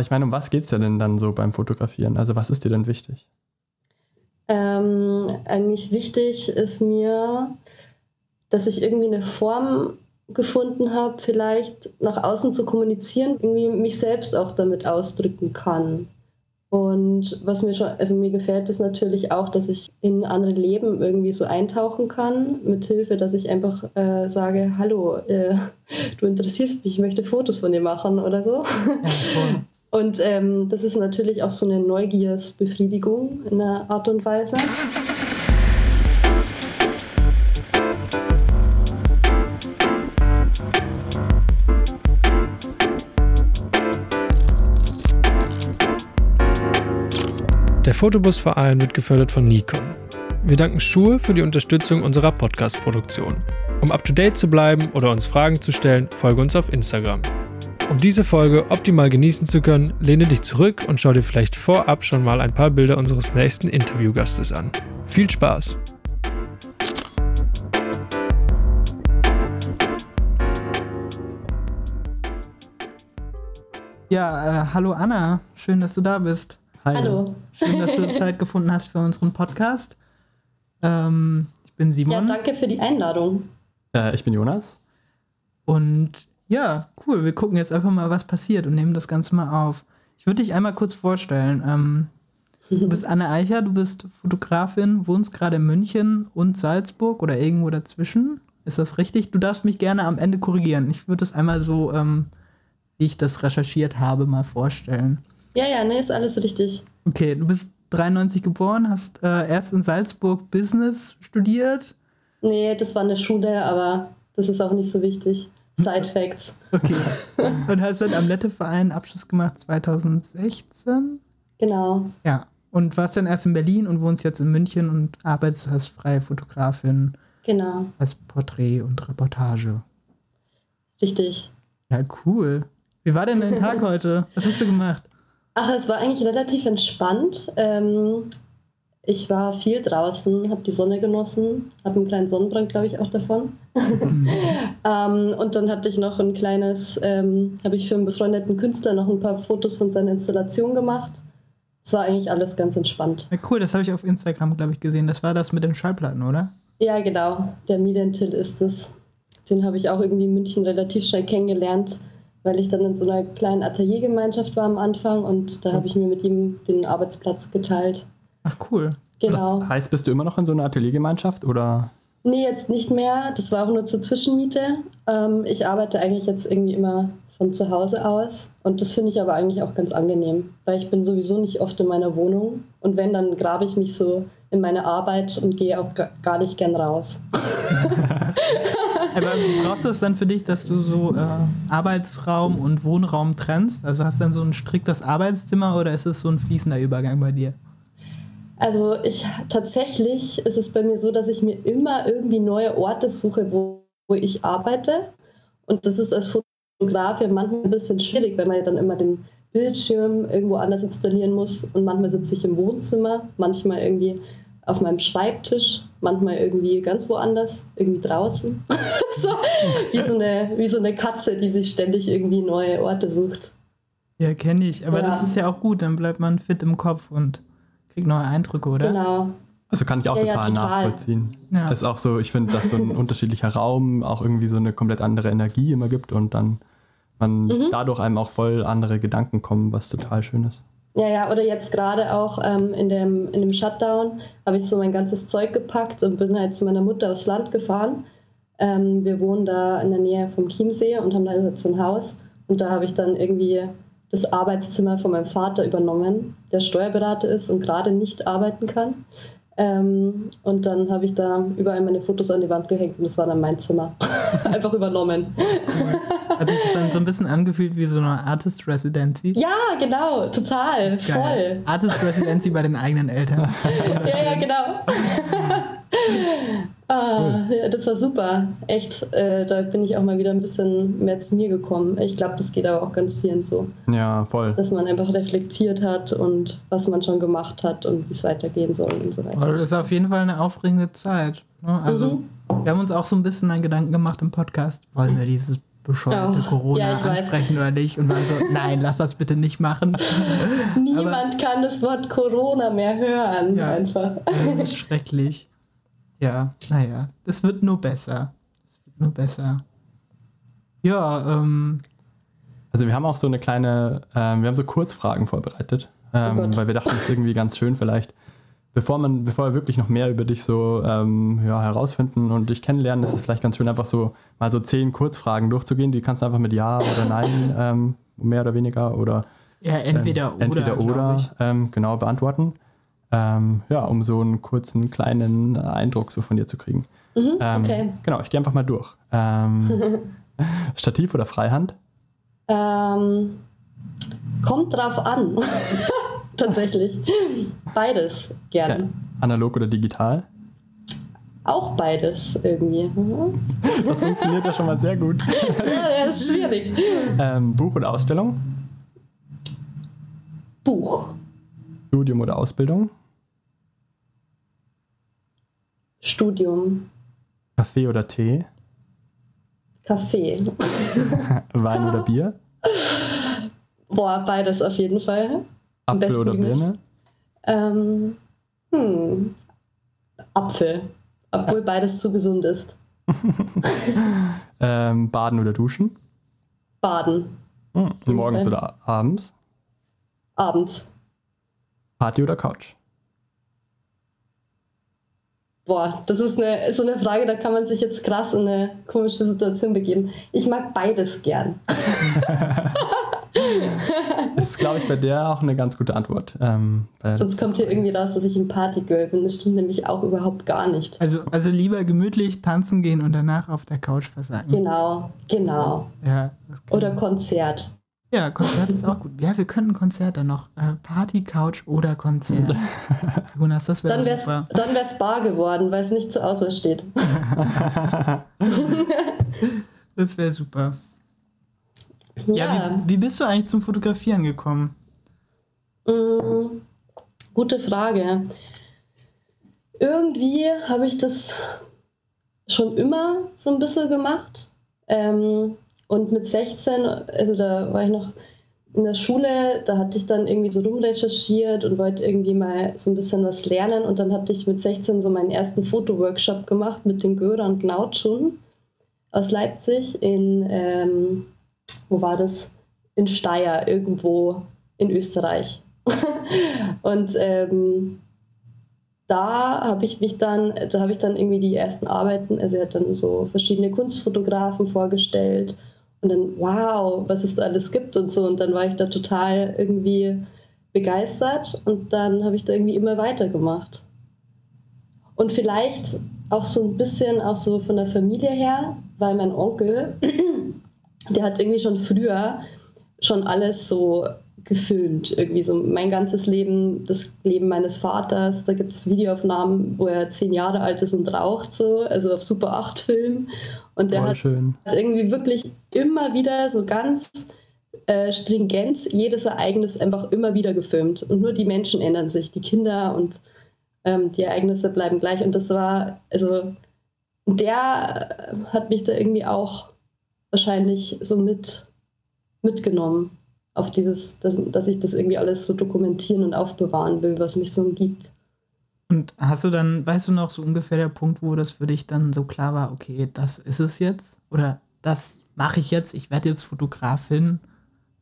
Ich meine, um was geht es denn dann so beim Fotografieren? Also was ist dir denn wichtig? Ähm, eigentlich wichtig ist mir, dass ich irgendwie eine Form gefunden habe, vielleicht nach außen zu kommunizieren, irgendwie mich selbst auch damit ausdrücken kann. Und was mir schon, also mir gefällt es natürlich auch, dass ich in andere Leben irgendwie so eintauchen kann, mit Hilfe, dass ich einfach äh, sage, hallo, äh, du interessierst mich, ich möchte Fotos von dir machen oder so. Ja, und ähm, das ist natürlich auch so eine Neugiersbefriedigung in einer Art und Weise. Der Fotobusverein wird gefördert von Nikon. Wir danken Schuhe für die Unterstützung unserer Podcast-Produktion. Um up to date zu bleiben oder uns Fragen zu stellen, folge uns auf Instagram. Um diese Folge optimal genießen zu können, lehne dich zurück und schau dir vielleicht vorab schon mal ein paar Bilder unseres nächsten Interviewgastes an. Viel Spaß! Ja, äh, hallo Anna, schön, dass du da bist. Hi. Hallo. Schön, dass du Zeit gefunden hast für unseren Podcast. Ähm, ich bin Simon. Ja, danke für die Einladung. Äh, ich bin Jonas. Und ja, cool. Wir gucken jetzt einfach mal, was passiert und nehmen das Ganze mal auf. Ich würde dich einmal kurz vorstellen. Ähm, du bist Anne Eicher, du bist Fotografin, wohnst gerade in München und Salzburg oder irgendwo dazwischen. Ist das richtig? Du darfst mich gerne am Ende korrigieren. Ich würde es einmal so, ähm, wie ich das recherchiert habe, mal vorstellen. Ja, ja, ne, ist alles richtig. Okay, du bist 93 geboren, hast äh, erst in Salzburg Business studiert. Nee, das war eine Schule, aber das ist auch nicht so wichtig. Side Facts. Okay. Und hast dann am Lette-Verein Abschluss gemacht 2016? Genau. Ja. Und warst dann erst in Berlin und wohnst jetzt in München und arbeitest als freie Fotografin. Genau. Als Porträt und Reportage. Richtig. Ja, cool. Wie war denn dein Tag heute? Was hast du gemacht? Ach, es war eigentlich relativ entspannt. Ähm, ich war viel draußen, habe die Sonne genossen, habe einen kleinen Sonnenbrand, glaube ich, auch davon. ähm, und dann hatte ich noch ein kleines, ähm, habe ich für einen befreundeten Künstler noch ein paar Fotos von seiner Installation gemacht. Es war eigentlich alles ganz entspannt. Ja, cool, das habe ich auf Instagram, glaube ich, gesehen. Das war das mit den Schallplatten, oder? Ja, genau. Der Medientil ist es. Den habe ich auch irgendwie in München relativ schnell kennengelernt, weil ich dann in so einer kleinen Ateliergemeinschaft war am Anfang und da habe ich mir mit ihm den Arbeitsplatz geteilt. Ach cool. Genau. Das heißt, bist du immer noch in so einer Ateliergemeinschaft oder? Nee, jetzt nicht mehr. Das war auch nur zur Zwischenmiete. Ähm, ich arbeite eigentlich jetzt irgendwie immer von zu Hause aus. Und das finde ich aber eigentlich auch ganz angenehm, weil ich bin sowieso nicht oft in meiner Wohnung. Und wenn, dann grabe ich mich so in meine Arbeit und gehe auch gar nicht gern raus. aber brauchst du es dann für dich, dass du so äh, Arbeitsraum und Wohnraum trennst? Also hast du dann so ein striktes Arbeitszimmer oder ist es so ein fließender Übergang bei dir? Also ich tatsächlich ist es bei mir so, dass ich mir immer irgendwie neue Orte suche, wo, wo ich arbeite. Und das ist als Fotograf ja manchmal ein bisschen schwierig, weil man ja dann immer den Bildschirm irgendwo anders installieren muss. Und manchmal sitze ich im Wohnzimmer, manchmal irgendwie auf meinem Schreibtisch, manchmal irgendwie ganz woanders, irgendwie draußen. so, wie, so eine, wie so eine Katze, die sich ständig irgendwie neue Orte sucht. Ja, kenne ich. Aber ja. das ist ja auch gut, dann bleibt man fit im Kopf und kriegt neue Eindrücke, oder? Genau. Also kann ich auch ja, total, ja, total, nachvollziehen. Ja. Es ist auch so, ich finde, dass so ein unterschiedlicher Raum auch irgendwie so eine komplett andere Energie immer gibt und dann man mhm. dadurch einem auch voll andere Gedanken kommen, was total schön ist. Ja, ja, oder jetzt gerade auch ähm, in, dem, in dem Shutdown habe ich so mein ganzes Zeug gepackt und bin halt zu meiner Mutter aufs Land gefahren. Ähm, wir wohnen da in der Nähe vom Chiemsee und haben da jetzt so ein Haus. Und da habe ich dann irgendwie das Arbeitszimmer von meinem Vater übernommen, der Steuerberater ist und gerade nicht arbeiten kann. Ähm, und dann habe ich da überall meine Fotos an die Wand gehängt und das war dann mein Zimmer. Einfach übernommen. Hat sich das dann so ein bisschen angefühlt wie so eine Artist Residency? Ja, genau, total, Geil. voll. Artist Residency bei den eigenen Eltern. ja, ja, genau. Das war super. Echt, äh, da bin ich auch mal wieder ein bisschen mehr zu mir gekommen. Ich glaube, das geht aber auch ganz vielen so. Ja, voll. Dass man einfach reflektiert hat und was man schon gemacht hat und wie es weitergehen soll und so weiter. Das ist auf jeden Fall eine aufregende Zeit. Ne? Also, mhm. wir haben uns auch so ein bisschen einen Gedanken gemacht im Podcast. Wollen wir dieses bescheuerte oh, Corona ja, ansprechen weiß. oder nicht. Und man so, nein, lass das bitte nicht machen. Niemand Aber, kann das Wort Corona mehr hören. Ja, einfach. Das ist schrecklich. Ja, naja, das wird nur besser. Das wird nur besser. Ja, ähm. Also wir haben auch so eine kleine, ähm, wir haben so Kurzfragen vorbereitet, ähm, oh weil wir dachten, das ist irgendwie ganz schön vielleicht bevor man, bevor wir wirklich noch mehr über dich so ähm, ja, herausfinden und dich kennenlernen, ist es vielleicht ganz schön, einfach so mal so zehn Kurzfragen durchzugehen. Die kannst du einfach mit Ja oder Nein ähm, mehr oder weniger oder ja, entweder ähm, entweder oder, ähm, genau beantworten. Ähm, ja, um so einen kurzen kleinen Eindruck so von dir zu kriegen. Mhm, ähm, okay. Genau, ich gehe einfach mal durch. Stativ oder Freihand? kommt drauf an. tatsächlich. Beides gern. Okay. Analog oder digital? Auch beides irgendwie. Das funktioniert ja schon mal sehr gut. ja, das ist schwierig. Ähm, Buch oder Ausstellung? Buch. Studium oder Ausbildung? Studium. Kaffee oder Tee? Kaffee. Wein oder Bier? Boah, beides auf jeden Fall. Apfel oder Birne? Ähm, hm, Apfel. Obwohl beides zu gesund ist. ähm, baden oder duschen? Baden. Hm, morgens oder abends? Abends. Party oder Couch? Boah, das ist eine, so eine Frage, da kann man sich jetzt krass in eine komische Situation begeben. Ich mag beides gern. das ist, glaube ich, bei der auch eine ganz gute Antwort. Ähm, Sonst kommt hier irgendwie raus, dass ich ein Partygirl bin. Das stimmt nämlich auch überhaupt gar nicht. Also, also lieber gemütlich tanzen gehen und danach auf der Couch versagen. Genau, genau. Ja, oder Konzert. Ja, Konzert ist auch gut. Ja, wir könnten Konzerte noch. Äh, Party, Couch oder Konzert. Jonas, das wäre Dann wäre Dann wär's Bar geworden, weil es nicht zur Auswahl steht. das wäre super. Ja, ja wie, wie, bist du eigentlich zum Fotografieren gekommen? Mm, gute Frage. Irgendwie habe ich das schon immer so ein bisschen gemacht. Ähm, und mit 16, also da war ich noch in der Schule, da hatte ich dann irgendwie so rumrecherchiert und wollte irgendwie mal so ein bisschen was lernen. Und dann hatte ich mit 16 so meinen ersten Fotoworkshop gemacht mit den Göran Gnautschun aus Leipzig in ähm, wo war das? In Steyr, irgendwo in Österreich. und ähm, da habe ich mich dann, da habe ich dann irgendwie die ersten Arbeiten, also er hat dann so verschiedene Kunstfotografen vorgestellt und dann, wow, was es da alles gibt und so. Und dann war ich da total irgendwie begeistert und dann habe ich da irgendwie immer weitergemacht. Und vielleicht auch so ein bisschen auch so von der Familie her, weil mein Onkel der hat irgendwie schon früher schon alles so gefilmt. Irgendwie so mein ganzes Leben, das Leben meines Vaters. Da gibt es Videoaufnahmen, wo er zehn Jahre alt ist und raucht so, also auf Super 8 Film. Und der hat, hat, irgendwie wirklich immer wieder so ganz äh, stringent jedes Ereignis einfach immer wieder gefilmt. Und nur die Menschen ändern sich, die Kinder und ähm, die Ereignisse bleiben gleich. Und das war, also der hat mich da irgendwie auch wahrscheinlich so mit, mitgenommen auf dieses, dass, dass ich das irgendwie alles so dokumentieren und aufbewahren will, was mich so umgibt. Und hast du dann, weißt du noch so ungefähr der Punkt, wo das für dich dann so klar war, okay, das ist es jetzt? Oder das mache ich jetzt, ich werde jetzt Fotografin,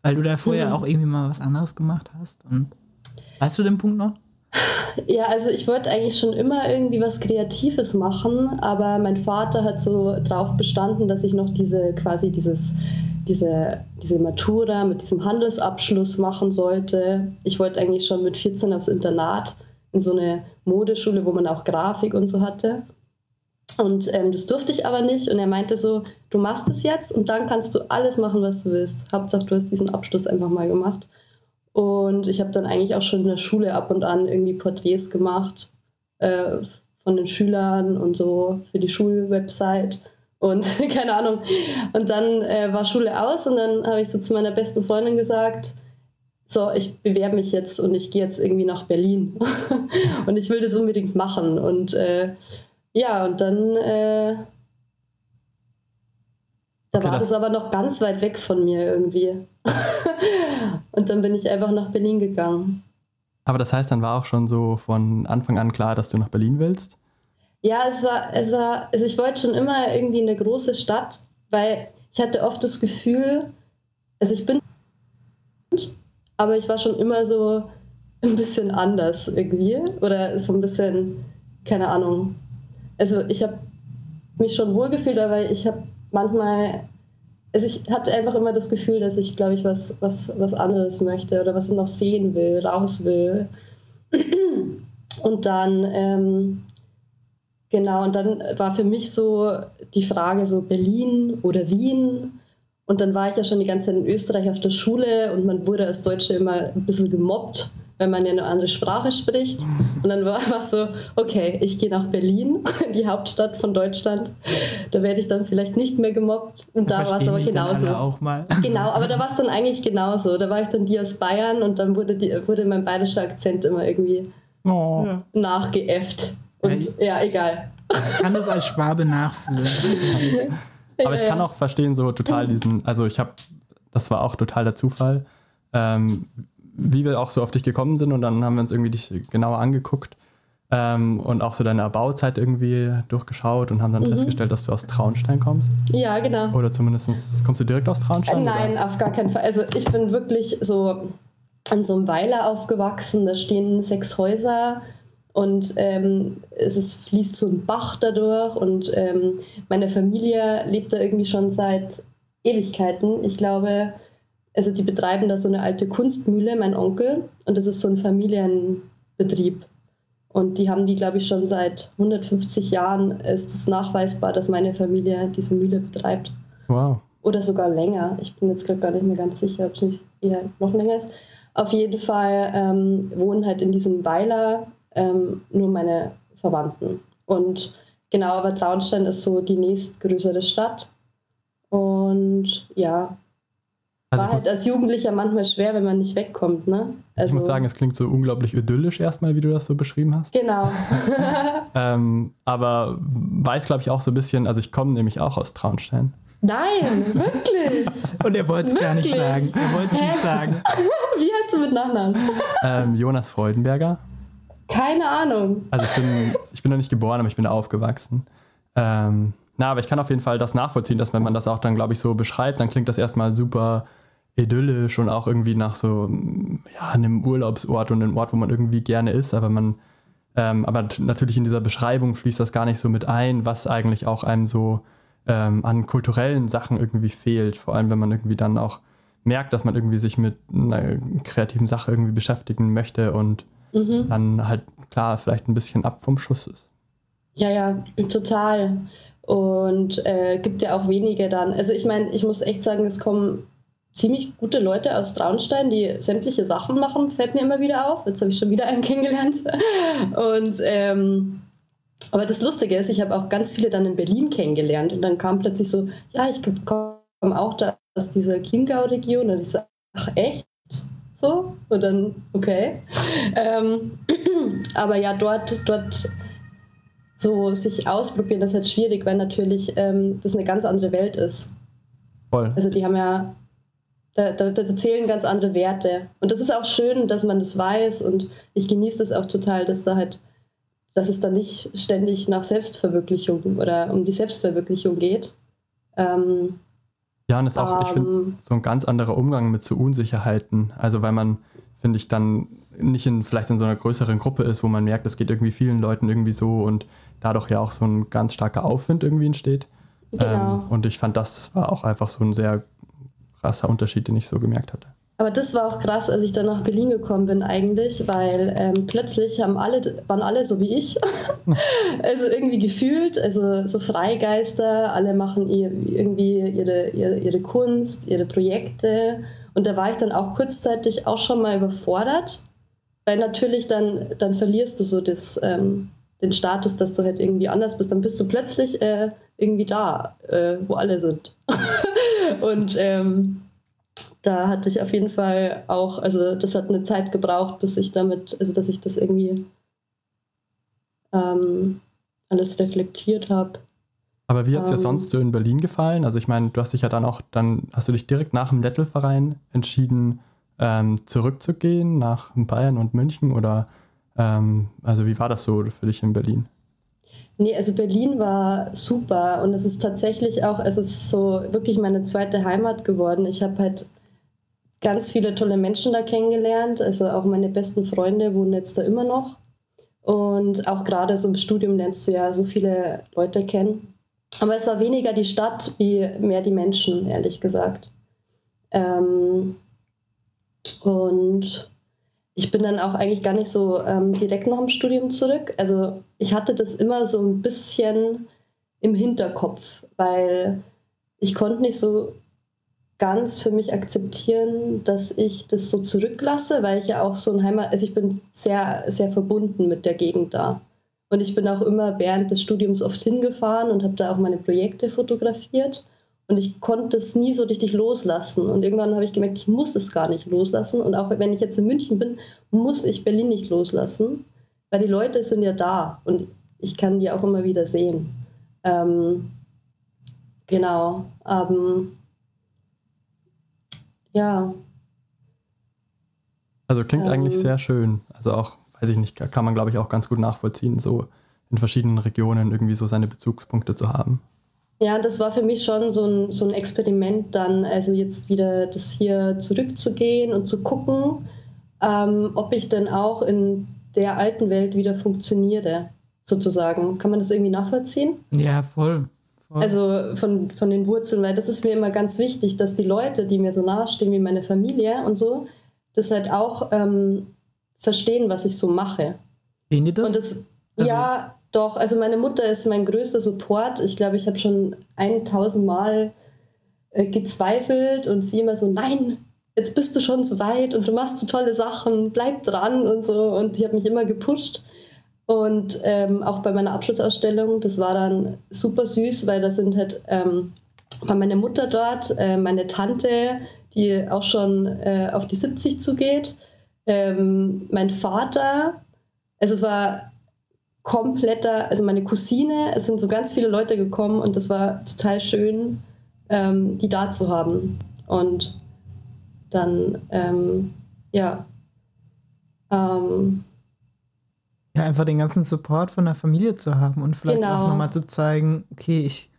weil du da vorher mhm. auch irgendwie mal was anderes gemacht hast? Und weißt du den Punkt noch? Ja, also ich wollte eigentlich schon immer irgendwie was Kreatives machen, aber mein Vater hat so drauf bestanden, dass ich noch diese quasi dieses diese, diese Matura mit diesem Handelsabschluss machen sollte. Ich wollte eigentlich schon mit 14 aufs Internat in so eine Modeschule, wo man auch Grafik und so hatte. Und ähm, das durfte ich aber nicht. Und er meinte so, du machst es jetzt und dann kannst du alles machen, was du willst. Hauptsache, du hast diesen Abschluss einfach mal gemacht. Und ich habe dann eigentlich auch schon in der Schule ab und an irgendwie Porträts gemacht äh, von den Schülern und so für die Schulwebsite. Und keine Ahnung. Und dann äh, war Schule aus und dann habe ich so zu meiner besten Freundin gesagt, so, ich bewerbe mich jetzt und ich gehe jetzt irgendwie nach Berlin. und ich will das unbedingt machen. Und äh, ja, und dann, äh, Da okay, war das, das aber noch ganz weit weg von mir irgendwie. und dann bin ich einfach nach Berlin gegangen. Aber das heißt, dann war auch schon so von Anfang an klar, dass du nach Berlin willst? Ja, es war, es war, also ich wollte schon immer irgendwie eine große Stadt, weil ich hatte oft das Gefühl, also ich bin, aber ich war schon immer so ein bisschen anders irgendwie oder so ein bisschen, keine Ahnung. Also ich habe mich schon wohlgefühlt, aber ich habe manchmal, also ich hatte einfach immer das Gefühl, dass ich, glaube ich, was, was, was anderes möchte oder was noch sehen will, raus will. Und dann, ähm, genau, und dann war für mich so die Frage so Berlin oder Wien. Und dann war ich ja schon die ganze Zeit in Österreich auf der Schule und man wurde als Deutsche immer ein bisschen gemobbt wenn man ja eine andere Sprache spricht. Und dann war es so, okay, ich gehe nach Berlin, die Hauptstadt von Deutschland. Da werde ich dann vielleicht nicht mehr gemobbt. Und da war es aber genauso. Auch mal. Genau, aber da war es dann eigentlich genauso. Da war ich dann die aus Bayern und dann wurde, die, wurde mein bayerischer Akzent immer irgendwie oh. nachgeäfft. Und ja, ja egal. Ich kann das als Schwabe nachfühlen. Aber ich kann auch verstehen, so total diesen, also ich habe, das war auch total der Zufall. Ähm, wie wir auch so auf dich gekommen sind und dann haben wir uns irgendwie dich genauer angeguckt ähm, und auch so deine Erbauzeit irgendwie durchgeschaut und haben dann mhm. festgestellt, dass du aus Traunstein kommst. Ja, genau. Oder zumindest kommst du direkt aus Traunstein? Nein, oder? auf gar keinen Fall. Also ich bin wirklich so an so einem Weiler aufgewachsen, da stehen sechs Häuser und ähm, es ist, fließt so ein Bach dadurch und ähm, meine Familie lebt da irgendwie schon seit Ewigkeiten. Ich glaube, also die betreiben da so eine alte Kunstmühle, mein Onkel, und das ist so ein Familienbetrieb. Und die haben die, glaube ich, schon seit 150 Jahren ist es nachweisbar, dass meine Familie diese Mühle betreibt. Wow. Oder sogar länger. Ich bin jetzt gerade gar nicht mehr ganz sicher, ob es nicht eher noch länger ist. Auf jeden Fall ähm, wohnen halt in diesem Weiler ähm, nur meine Verwandten. Und genau, aber Traunstein ist so die nächstgrößere Stadt. Und ja, also war halt als Jugendlicher manchmal schwer, wenn man nicht wegkommt, ne? Also ich muss sagen, es klingt so unglaublich idyllisch erstmal, wie du das so beschrieben hast. Genau. ähm, aber weiß, glaube ich, auch so ein bisschen, also ich komme nämlich auch aus Traunstein. Nein, wirklich. Und er wollte es gar nicht sagen. Er wollte es nicht sagen. wie heißt du mit Nachnamen? Ähm, Jonas Freudenberger. Keine Ahnung. Also ich bin, ich bin noch nicht geboren, aber ich bin aufgewachsen. Ähm, na, aber ich kann auf jeden Fall das nachvollziehen, dass wenn man das auch dann, glaube ich, so beschreibt, dann klingt das erstmal super idyllisch und auch irgendwie nach so ja, einem Urlaubsort und einem Ort, wo man irgendwie gerne ist, aber man, ähm, aber natürlich in dieser Beschreibung fließt das gar nicht so mit ein, was eigentlich auch einem so ähm, an kulturellen Sachen irgendwie fehlt. Vor allem, wenn man irgendwie dann auch merkt, dass man irgendwie sich mit einer kreativen Sache irgendwie beschäftigen möchte und mhm. dann halt klar vielleicht ein bisschen ab vom Schuss ist. Ja, ja, total. Und äh, gibt ja auch wenige dann. Also ich meine, ich muss echt sagen, es kommen ziemlich gute Leute aus Traunstein, die sämtliche Sachen machen, fällt mir immer wieder auf. Jetzt habe ich schon wieder einen kennengelernt. Und ähm, aber das Lustige ist, ich habe auch ganz viele dann in Berlin kennengelernt und dann kam plötzlich so, ja, ich komme auch da aus dieser Chiemgau-Region und ich so, ach echt? So? Und dann, okay. Ähm, aber ja, dort, dort so sich ausprobieren, das ist halt schwierig, weil natürlich ähm, das eine ganz andere Welt ist. Voll. Also die haben ja, da, da, da, zählen ganz andere Werte. Und das ist auch schön, dass man das weiß und ich genieße das auch total, dass da halt, dass es da nicht ständig nach Selbstverwirklichung oder um die Selbstverwirklichung geht. Ähm, ja, und ist auch, ich finde, so ein ganz anderer Umgang mit so Unsicherheiten. Also weil man, finde ich, dann nicht in, vielleicht in so einer größeren Gruppe ist, wo man merkt, es geht irgendwie vielen Leuten irgendwie so und dadurch ja auch so ein ganz starker Aufwind irgendwie entsteht. Genau. Ähm, und ich fand, das war auch einfach so ein sehr krasser Unterschied, den ich so gemerkt hatte. Aber das war auch krass, als ich dann nach Berlin gekommen bin eigentlich, weil ähm, plötzlich haben alle, waren alle so wie ich. also irgendwie gefühlt, also so Freigeister, alle machen ihr, irgendwie ihre, ihre, ihre Kunst, ihre Projekte. Und da war ich dann auch kurzzeitig auch schon mal überfordert, weil natürlich dann, dann verlierst du so das, ähm, den Status, dass du halt irgendwie anders bist. Dann bist du plötzlich äh, irgendwie da, äh, wo alle sind. und ähm, da hatte ich auf jeden Fall auch, also das hat eine Zeit gebraucht, bis ich damit, also dass ich das irgendwie ähm, alles reflektiert habe. Aber wie hat es dir ähm, sonst so in Berlin gefallen? Also ich meine, du hast dich ja dann auch, dann hast du dich direkt nach dem Nettelverein entschieden, ähm, zurückzugehen nach Bayern und München oder ähm, also wie war das so für dich in Berlin? Nee, also Berlin war super und es ist tatsächlich auch, es ist so wirklich meine zweite Heimat geworden. Ich habe halt ganz viele tolle Menschen da kennengelernt, also auch meine besten Freunde wohnen jetzt da immer noch. Und auch gerade so im Studium lernst du ja so viele Leute kennen. Aber es war weniger die Stadt wie mehr die Menschen, ehrlich gesagt. Ähm, und ich bin dann auch eigentlich gar nicht so ähm, direkt nach dem Studium zurück. Also ich hatte das immer so ein bisschen im Hinterkopf, weil ich konnte nicht so ganz für mich akzeptieren, dass ich das so zurücklasse, weil ich ja auch so ein Heimat, also ich bin sehr, sehr verbunden mit der Gegend da. Und ich bin auch immer während des Studiums oft hingefahren und habe da auch meine Projekte fotografiert. Und ich konnte es nie so richtig loslassen. Und irgendwann habe ich gemerkt, ich muss es gar nicht loslassen. Und auch wenn ich jetzt in München bin, muss ich Berlin nicht loslassen, weil die Leute sind ja da und ich kann die auch immer wieder sehen. Ähm, genau. Ähm, ja. Also klingt ähm, eigentlich sehr schön. Also auch, weiß ich nicht, kann man glaube ich auch ganz gut nachvollziehen, so in verschiedenen Regionen irgendwie so seine Bezugspunkte zu haben. Ja, das war für mich schon so ein, so ein Experiment dann, also jetzt wieder das hier zurückzugehen und zu gucken, ähm, ob ich denn auch in der alten Welt wieder funktioniere, sozusagen. Kann man das irgendwie nachvollziehen? Ja, voll. Voll. Also von, von den Wurzeln, weil das ist mir immer ganz wichtig, dass die Leute, die mir so nahestehen wie meine Familie und so, das halt auch ähm, verstehen, was ich so mache. Sehen die das? Und das also, ja, doch, also meine Mutter ist mein größter Support. Ich glaube, ich habe schon 1000 Mal äh, gezweifelt und sie immer so, nein, jetzt bist du schon so weit und du machst so tolle Sachen, bleib dran und so. Und die hat mich immer gepusht. Und ähm, auch bei meiner Abschlussausstellung, das war dann super süß, weil da sind halt, ähm, war meine Mutter dort, äh, meine Tante, die auch schon äh, auf die 70 zugeht, ähm, mein Vater. Also es war kompletter, also meine Cousine, es sind so ganz viele Leute gekommen und das war total schön, ähm, die da zu haben. Und dann, ähm, ja. Ähm, ja, einfach den ganzen Support von der Familie zu haben und vielleicht genau. auch nochmal zu zeigen, okay, ich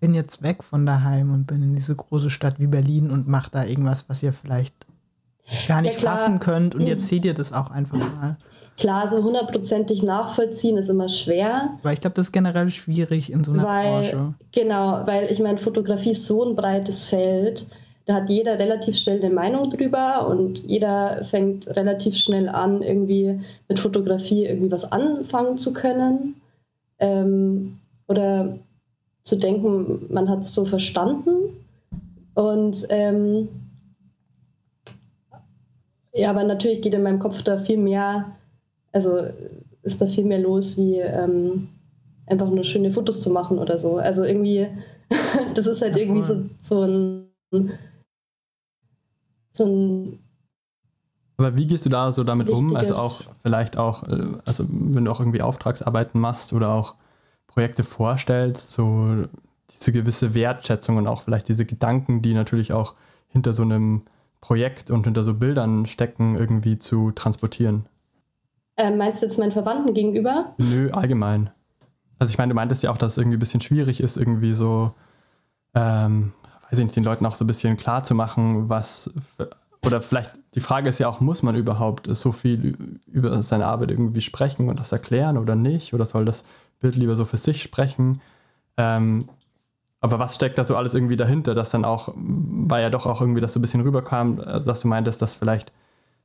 bin jetzt weg von daheim und bin in diese große Stadt wie Berlin und mache da irgendwas, was ihr vielleicht gar nicht ja, fassen könnt und jetzt seht ihr das auch einfach mal. Klar, so hundertprozentig nachvollziehen ist immer schwer. Weil ich glaube, das ist generell schwierig in so einer weil, Branche. Genau, weil ich meine, Fotografie ist so ein breites Feld. Da hat jeder relativ schnell eine Meinung drüber und jeder fängt relativ schnell an, irgendwie mit Fotografie irgendwie was anfangen zu können. Ähm, oder zu denken, man hat es so verstanden. Und ähm, ja, aber natürlich geht in meinem Kopf da viel mehr also ist da viel mehr los, wie ähm, einfach nur schöne Fotos zu machen oder so. Also irgendwie, das ist halt irgendwie so, so ein, so ein aber wie gehst du da so damit um? Also auch vielleicht auch, äh, also wenn du auch irgendwie Auftragsarbeiten machst oder auch Projekte vorstellst, so diese gewisse Wertschätzung und auch vielleicht diese Gedanken, die natürlich auch hinter so einem Projekt und hinter so Bildern stecken, irgendwie zu transportieren. Äh, meinst du jetzt meinen Verwandten gegenüber? Nö, allgemein. Also ich meine, du meintest ja auch, dass es irgendwie ein bisschen schwierig ist, irgendwie so, ähm, weiß ich nicht, den Leuten auch so ein bisschen klar zu machen, was, oder vielleicht die Frage ist ja auch, muss man überhaupt so viel über seine Arbeit irgendwie sprechen und das erklären oder nicht? Oder soll das Bild lieber so für sich sprechen? Ähm, aber was steckt da so alles irgendwie dahinter, dass dann auch, weil ja doch auch irgendwie das so ein bisschen rüberkam, dass du meintest, dass vielleicht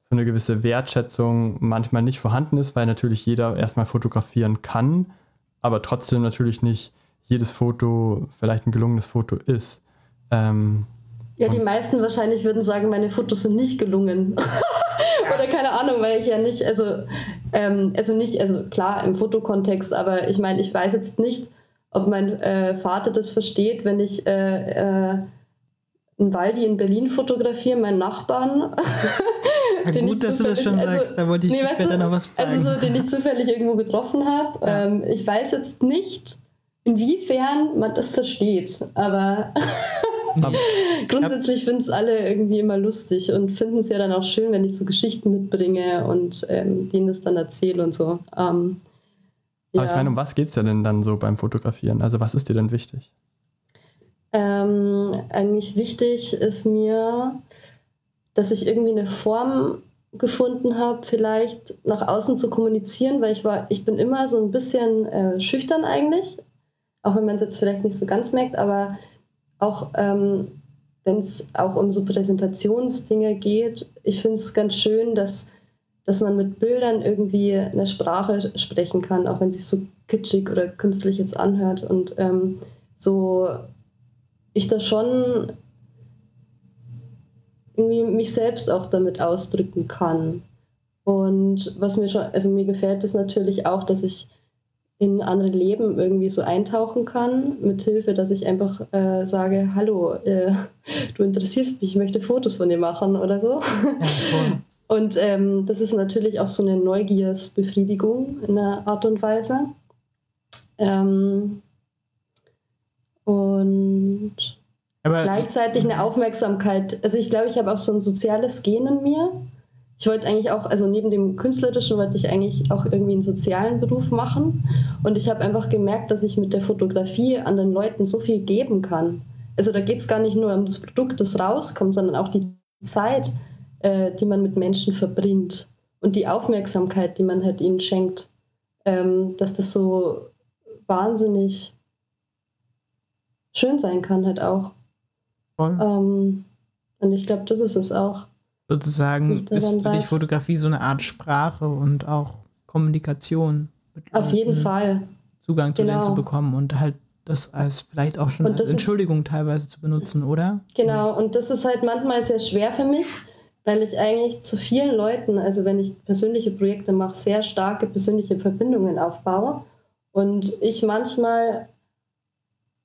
so eine gewisse Wertschätzung manchmal nicht vorhanden ist, weil natürlich jeder erstmal fotografieren kann, aber trotzdem natürlich nicht jedes Foto vielleicht ein gelungenes Foto ist. Ähm, ja, die meisten wahrscheinlich würden sagen, meine Fotos sind nicht gelungen. Oder keine Ahnung, weil ich ja nicht, also, ähm, also nicht, also klar im Fotokontext, aber ich meine, ich weiß jetzt nicht, ob mein äh, Vater das versteht, wenn ich äh, äh, einen Waldi in Berlin fotografiere, meinen Nachbarn. Ja, den gut, dass du das schon also, sagst, da wollte ich nee, später du, noch was fragen. Also so, den ich zufällig irgendwo getroffen habe. Ja. Ähm, ich weiß jetzt nicht, inwiefern man das versteht. Aber grundsätzlich finden es alle irgendwie immer lustig und finden es ja dann auch schön, wenn ich so Geschichten mitbringe und ähm, denen das dann erzähle und so. Ähm, ja. Aber ich meine, um was geht es denn dann so beim Fotografieren? Also was ist dir denn wichtig? Ähm, eigentlich wichtig ist mir, dass ich irgendwie eine Form gefunden habe, vielleicht nach außen zu kommunizieren, weil ich war, ich bin immer so ein bisschen äh, schüchtern eigentlich, auch wenn man es jetzt vielleicht nicht so ganz merkt, aber auch ähm, wenn es auch um so Präsentationsdinge geht, ich finde es ganz schön, dass, dass man mit Bildern irgendwie eine Sprache sprechen kann, auch wenn sich so kitschig oder künstlich jetzt anhört und ähm, so ich da schon irgendwie mich selbst auch damit ausdrücken kann. Und was mir schon, also mir gefällt es natürlich auch, dass ich in andere Leben irgendwie so eintauchen kann, mit Hilfe, dass ich einfach äh, sage, hallo, äh, du interessierst mich, ich möchte Fotos von dir machen oder so. Ja, und ähm, das ist natürlich auch so eine Neugiersbefriedigung in einer Art und Weise. Ähm, und aber gleichzeitig eine Aufmerksamkeit. Also ich glaube, ich habe auch so ein soziales Gen in mir. Ich wollte eigentlich auch, also neben dem künstlerischen wollte ich eigentlich auch irgendwie einen sozialen Beruf machen. Und ich habe einfach gemerkt, dass ich mit der Fotografie an den Leuten so viel geben kann. Also da geht es gar nicht nur um das Produkt, das rauskommt, sondern auch die Zeit, äh, die man mit Menschen verbringt und die Aufmerksamkeit, die man halt ihnen schenkt. Ähm, dass das so wahnsinnig schön sein kann halt auch. Ähm, und ich glaube, das ist es auch. Sozusagen ist für dich Fotografie so eine Art Sprache und auch Kommunikation. Auf jeden Fall. Zugang zu genau. denen zu bekommen und halt das als vielleicht auch schon als Entschuldigung ist, teilweise zu benutzen, oder? Genau, und das ist halt manchmal sehr schwer für mich, weil ich eigentlich zu vielen Leuten, also wenn ich persönliche Projekte mache, sehr starke persönliche Verbindungen aufbaue. Und ich manchmal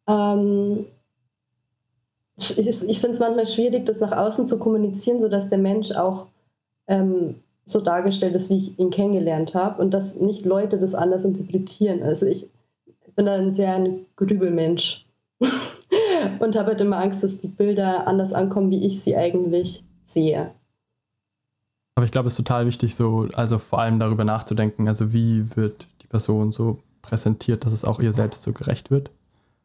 ähm, ich, ich finde es manchmal schwierig, das nach außen zu kommunizieren, sodass der Mensch auch ähm, so dargestellt ist, wie ich ihn kennengelernt habe und dass nicht Leute das anders interpretieren. Also ich bin da ein sehr ein Grübelmensch und habe halt immer Angst, dass die Bilder anders ankommen, wie ich sie eigentlich sehe. Aber ich glaube, es ist total wichtig, so, also vor allem darüber nachzudenken, also wie wird die Person so präsentiert, dass es auch ihr selbst so gerecht wird.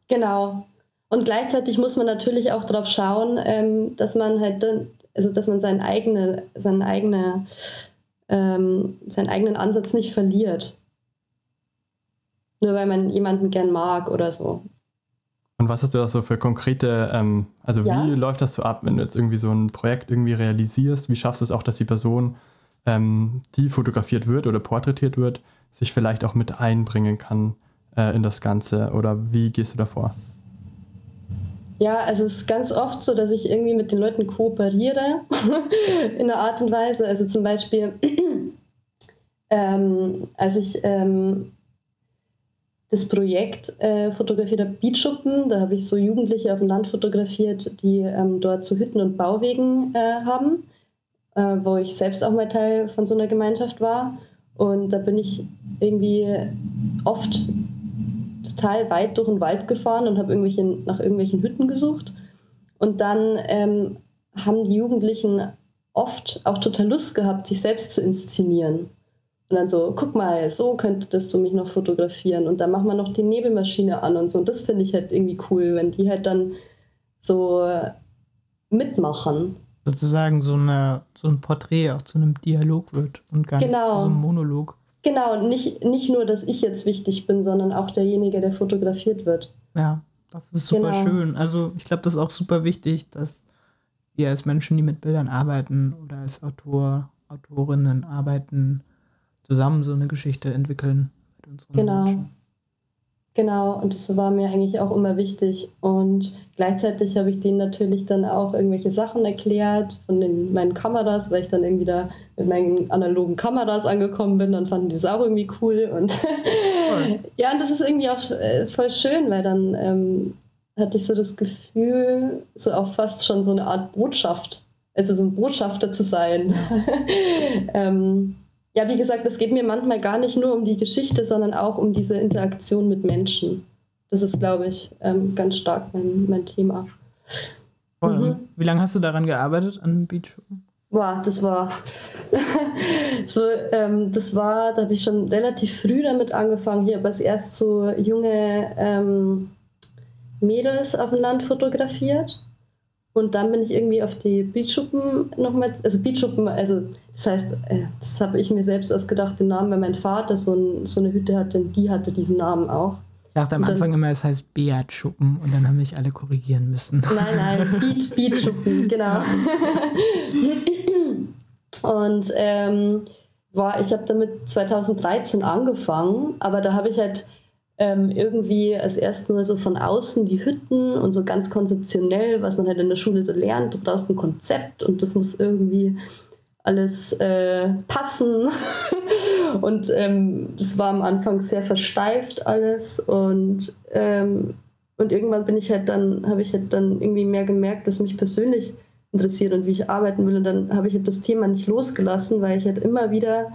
Genau. Und gleichzeitig muss man natürlich auch darauf schauen, ähm, dass man halt, also dass man seinen, eigene, seinen, eigene, ähm, seinen eigenen Ansatz nicht verliert. Nur weil man jemanden gern mag oder so. Und was hast du da so für konkrete, ähm, also ja. wie läuft das so ab, wenn du jetzt irgendwie so ein Projekt irgendwie realisierst? Wie schaffst du es auch, dass die Person, ähm, die fotografiert wird oder porträtiert wird, sich vielleicht auch mit einbringen kann äh, in das Ganze? Oder wie gehst du davor? Ja, also es ist ganz oft so, dass ich irgendwie mit den Leuten kooperiere in einer Art und Weise. Also zum Beispiel, ähm, als ich ähm, das Projekt äh, fotografiert habe, Beatschuppen, da habe ich so Jugendliche auf dem Land fotografiert, die ähm, dort zu Hütten und Bauwegen äh, haben, äh, wo ich selbst auch mal Teil von so einer Gemeinschaft war. Und da bin ich irgendwie oft total weit durch den Wald gefahren und habe irgendwelche, nach irgendwelchen Hütten gesucht. Und dann ähm, haben die Jugendlichen oft auch total Lust gehabt, sich selbst zu inszenieren. Und dann so, guck mal, so könntest du mich noch fotografieren. Und dann machen wir noch die Nebelmaschine an und so. Und das finde ich halt irgendwie cool, wenn die halt dann so mitmachen. Sozusagen so, eine, so ein Porträt auch zu einem Dialog wird und gar genau. nicht zu so einem Monolog. Genau, nicht, nicht nur, dass ich jetzt wichtig bin, sondern auch derjenige, der fotografiert wird. Ja, das ist super genau. schön. Also ich glaube, das ist auch super wichtig, dass wir als Menschen, die mit Bildern arbeiten oder als Autor, Autorinnen arbeiten, zusammen so eine Geschichte entwickeln mit unseren genau. Menschen. Genau, und das war mir eigentlich auch immer wichtig. Und gleichzeitig habe ich denen natürlich dann auch irgendwelche Sachen erklärt von den, meinen Kameras, weil ich dann irgendwie da mit meinen analogen Kameras angekommen bin. Dann fanden die es auch irgendwie cool. Und ja, und das ist irgendwie auch äh, voll schön, weil dann ähm, hatte ich so das Gefühl, so auch fast schon so eine Art Botschaft, also so ein Botschafter zu sein. ähm, ja, wie gesagt, es geht mir manchmal gar nicht nur um die Geschichte, sondern auch um diese Interaktion mit Menschen. das ist, glaube ich, ähm, ganz stark mein, mein Thema. Mhm. Wie lange hast du daran gearbeitet, an Beach? Boah, das war so, ähm, das war, da habe ich schon relativ früh damit angefangen. Hier habe ich erst so junge ähm, Mädels auf dem Land fotografiert. Und dann bin ich irgendwie auf die Beatschuppen nochmal, also Beatschuppen, also das heißt, äh, das habe ich mir selbst ausgedacht, den Namen, weil mein Vater so, ein, so eine Hütte hatte, und die hatte diesen Namen auch. Ich dachte am dann, Anfang immer, es heißt Beatschuppen und dann haben mich alle korrigieren müssen. Nein, nein, Beat, Beatschuppen, genau. und ähm, boah, ich habe damit 2013 angefangen, aber da habe ich halt ähm, irgendwie als erst nur so von außen die Hütten und so ganz konzeptionell, was man halt in der Schule so lernt. Du brauchst ein Konzept und das muss irgendwie alles äh, passen. und ähm, das war am Anfang sehr versteift alles und ähm, und irgendwann bin ich halt dann, habe ich halt dann irgendwie mehr gemerkt, dass mich persönlich interessiert und wie ich arbeiten will. Und dann habe ich halt das Thema nicht losgelassen, weil ich halt immer wieder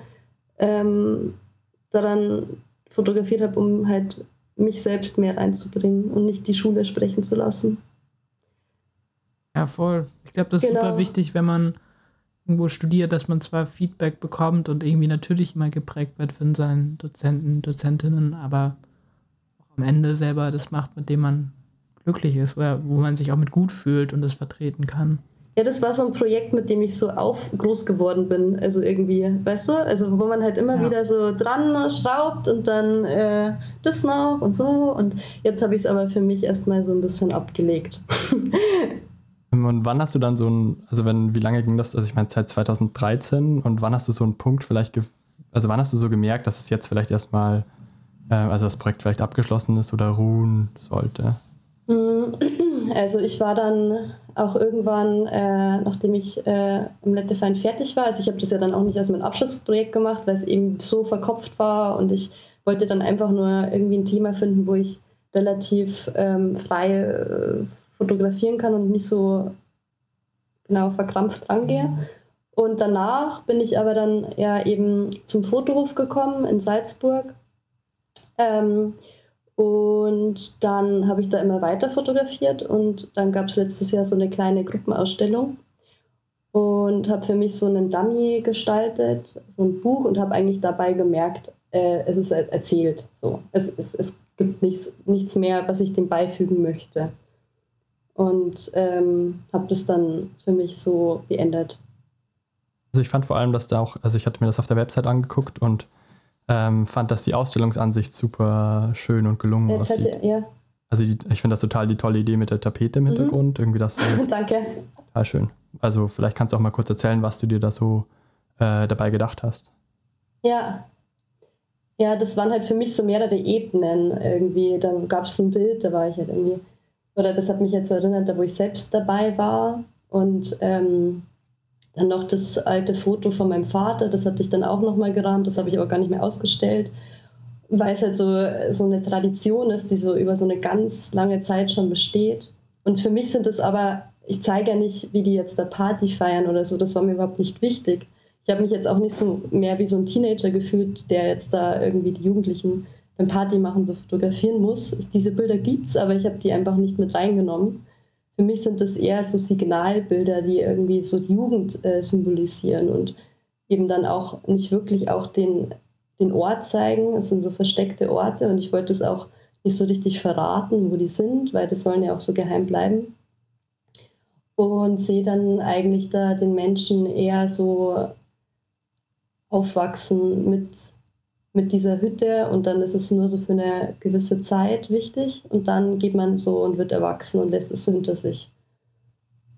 ähm, daran fotografiert habe, um halt mich selbst mehr reinzubringen und nicht die Schule sprechen zu lassen. Ja, voll. Ich glaube, das ist genau. super wichtig, wenn man irgendwo studiert, dass man zwar Feedback bekommt und irgendwie natürlich immer geprägt wird von seinen Dozenten, Dozentinnen, aber auch am Ende selber das macht, mit dem man glücklich ist oder wo man sich auch mit gut fühlt und das vertreten kann. Ja, das war so ein Projekt, mit dem ich so auf groß geworden bin. Also irgendwie, weißt du? Also wo man halt immer ja. wieder so dran schraubt und dann äh, das noch und so. Und jetzt habe ich es aber für mich erstmal so ein bisschen abgelegt. und wann hast du dann so ein, also wenn, wie lange ging das? Also ich meine, seit 2013 und wann hast du so einen Punkt vielleicht, also wann hast du so gemerkt, dass es jetzt vielleicht erstmal, äh, also das Projekt vielleicht abgeschlossen ist oder ruhen sollte? Also ich war dann auch irgendwann, äh, nachdem ich äh, im Lettefein fertig war, also ich habe das ja dann auch nicht als mein Abschlussprojekt gemacht, weil es eben so verkopft war und ich wollte dann einfach nur irgendwie ein Thema finden, wo ich relativ ähm, frei äh, fotografieren kann und nicht so genau verkrampft rangehe. Und danach bin ich aber dann ja eben zum Fotohof gekommen in Salzburg. Ähm, und dann habe ich da immer weiter fotografiert und dann gab es letztes Jahr so eine kleine Gruppenausstellung und habe für mich so einen Dummy gestaltet, so ein Buch und habe eigentlich dabei gemerkt, äh, es ist erzählt. So. Es, es, es gibt nichts, nichts mehr, was ich dem beifügen möchte. Und ähm, habe das dann für mich so beendet. Also ich fand vor allem, dass da auch, also ich hatte mir das auf der Website angeguckt und ähm, fand, dass die Ausstellungsansicht super schön und gelungen Jetzt aussieht. Hatte, ja. Also die, ich finde das total die tolle Idee mit der Tapete im mhm. Hintergrund. Irgendwie das so Danke. Total schön. Also vielleicht kannst du auch mal kurz erzählen, was du dir da so äh, dabei gedacht hast. Ja. Ja, das waren halt für mich so mehrere Ebenen irgendwie. Da gab es ein Bild, da war ich halt irgendwie, oder das hat mich jetzt so erinnert, da wo ich selbst dabei war. Und ähm, dann noch das alte Foto von meinem Vater, das hatte ich dann auch nochmal gerahmt, das habe ich aber gar nicht mehr ausgestellt, weil es halt so, so eine Tradition ist, die so über so eine ganz lange Zeit schon besteht. Und für mich sind es aber, ich zeige ja nicht, wie die jetzt da Party feiern oder so, das war mir überhaupt nicht wichtig. Ich habe mich jetzt auch nicht so mehr wie so ein Teenager gefühlt, der jetzt da irgendwie die Jugendlichen beim Party machen so fotografieren muss. Diese Bilder gibt es, aber ich habe die einfach nicht mit reingenommen für mich sind das eher so Signalbilder, die irgendwie so die Jugend äh, symbolisieren und eben dann auch nicht wirklich auch den, den Ort zeigen. Es sind so versteckte Orte und ich wollte es auch nicht so richtig verraten, wo die sind, weil das sollen ja auch so geheim bleiben. Und sehe dann eigentlich da den Menschen eher so aufwachsen mit mit dieser Hütte und dann ist es nur so für eine gewisse Zeit wichtig und dann geht man so und wird erwachsen und lässt es so hinter sich.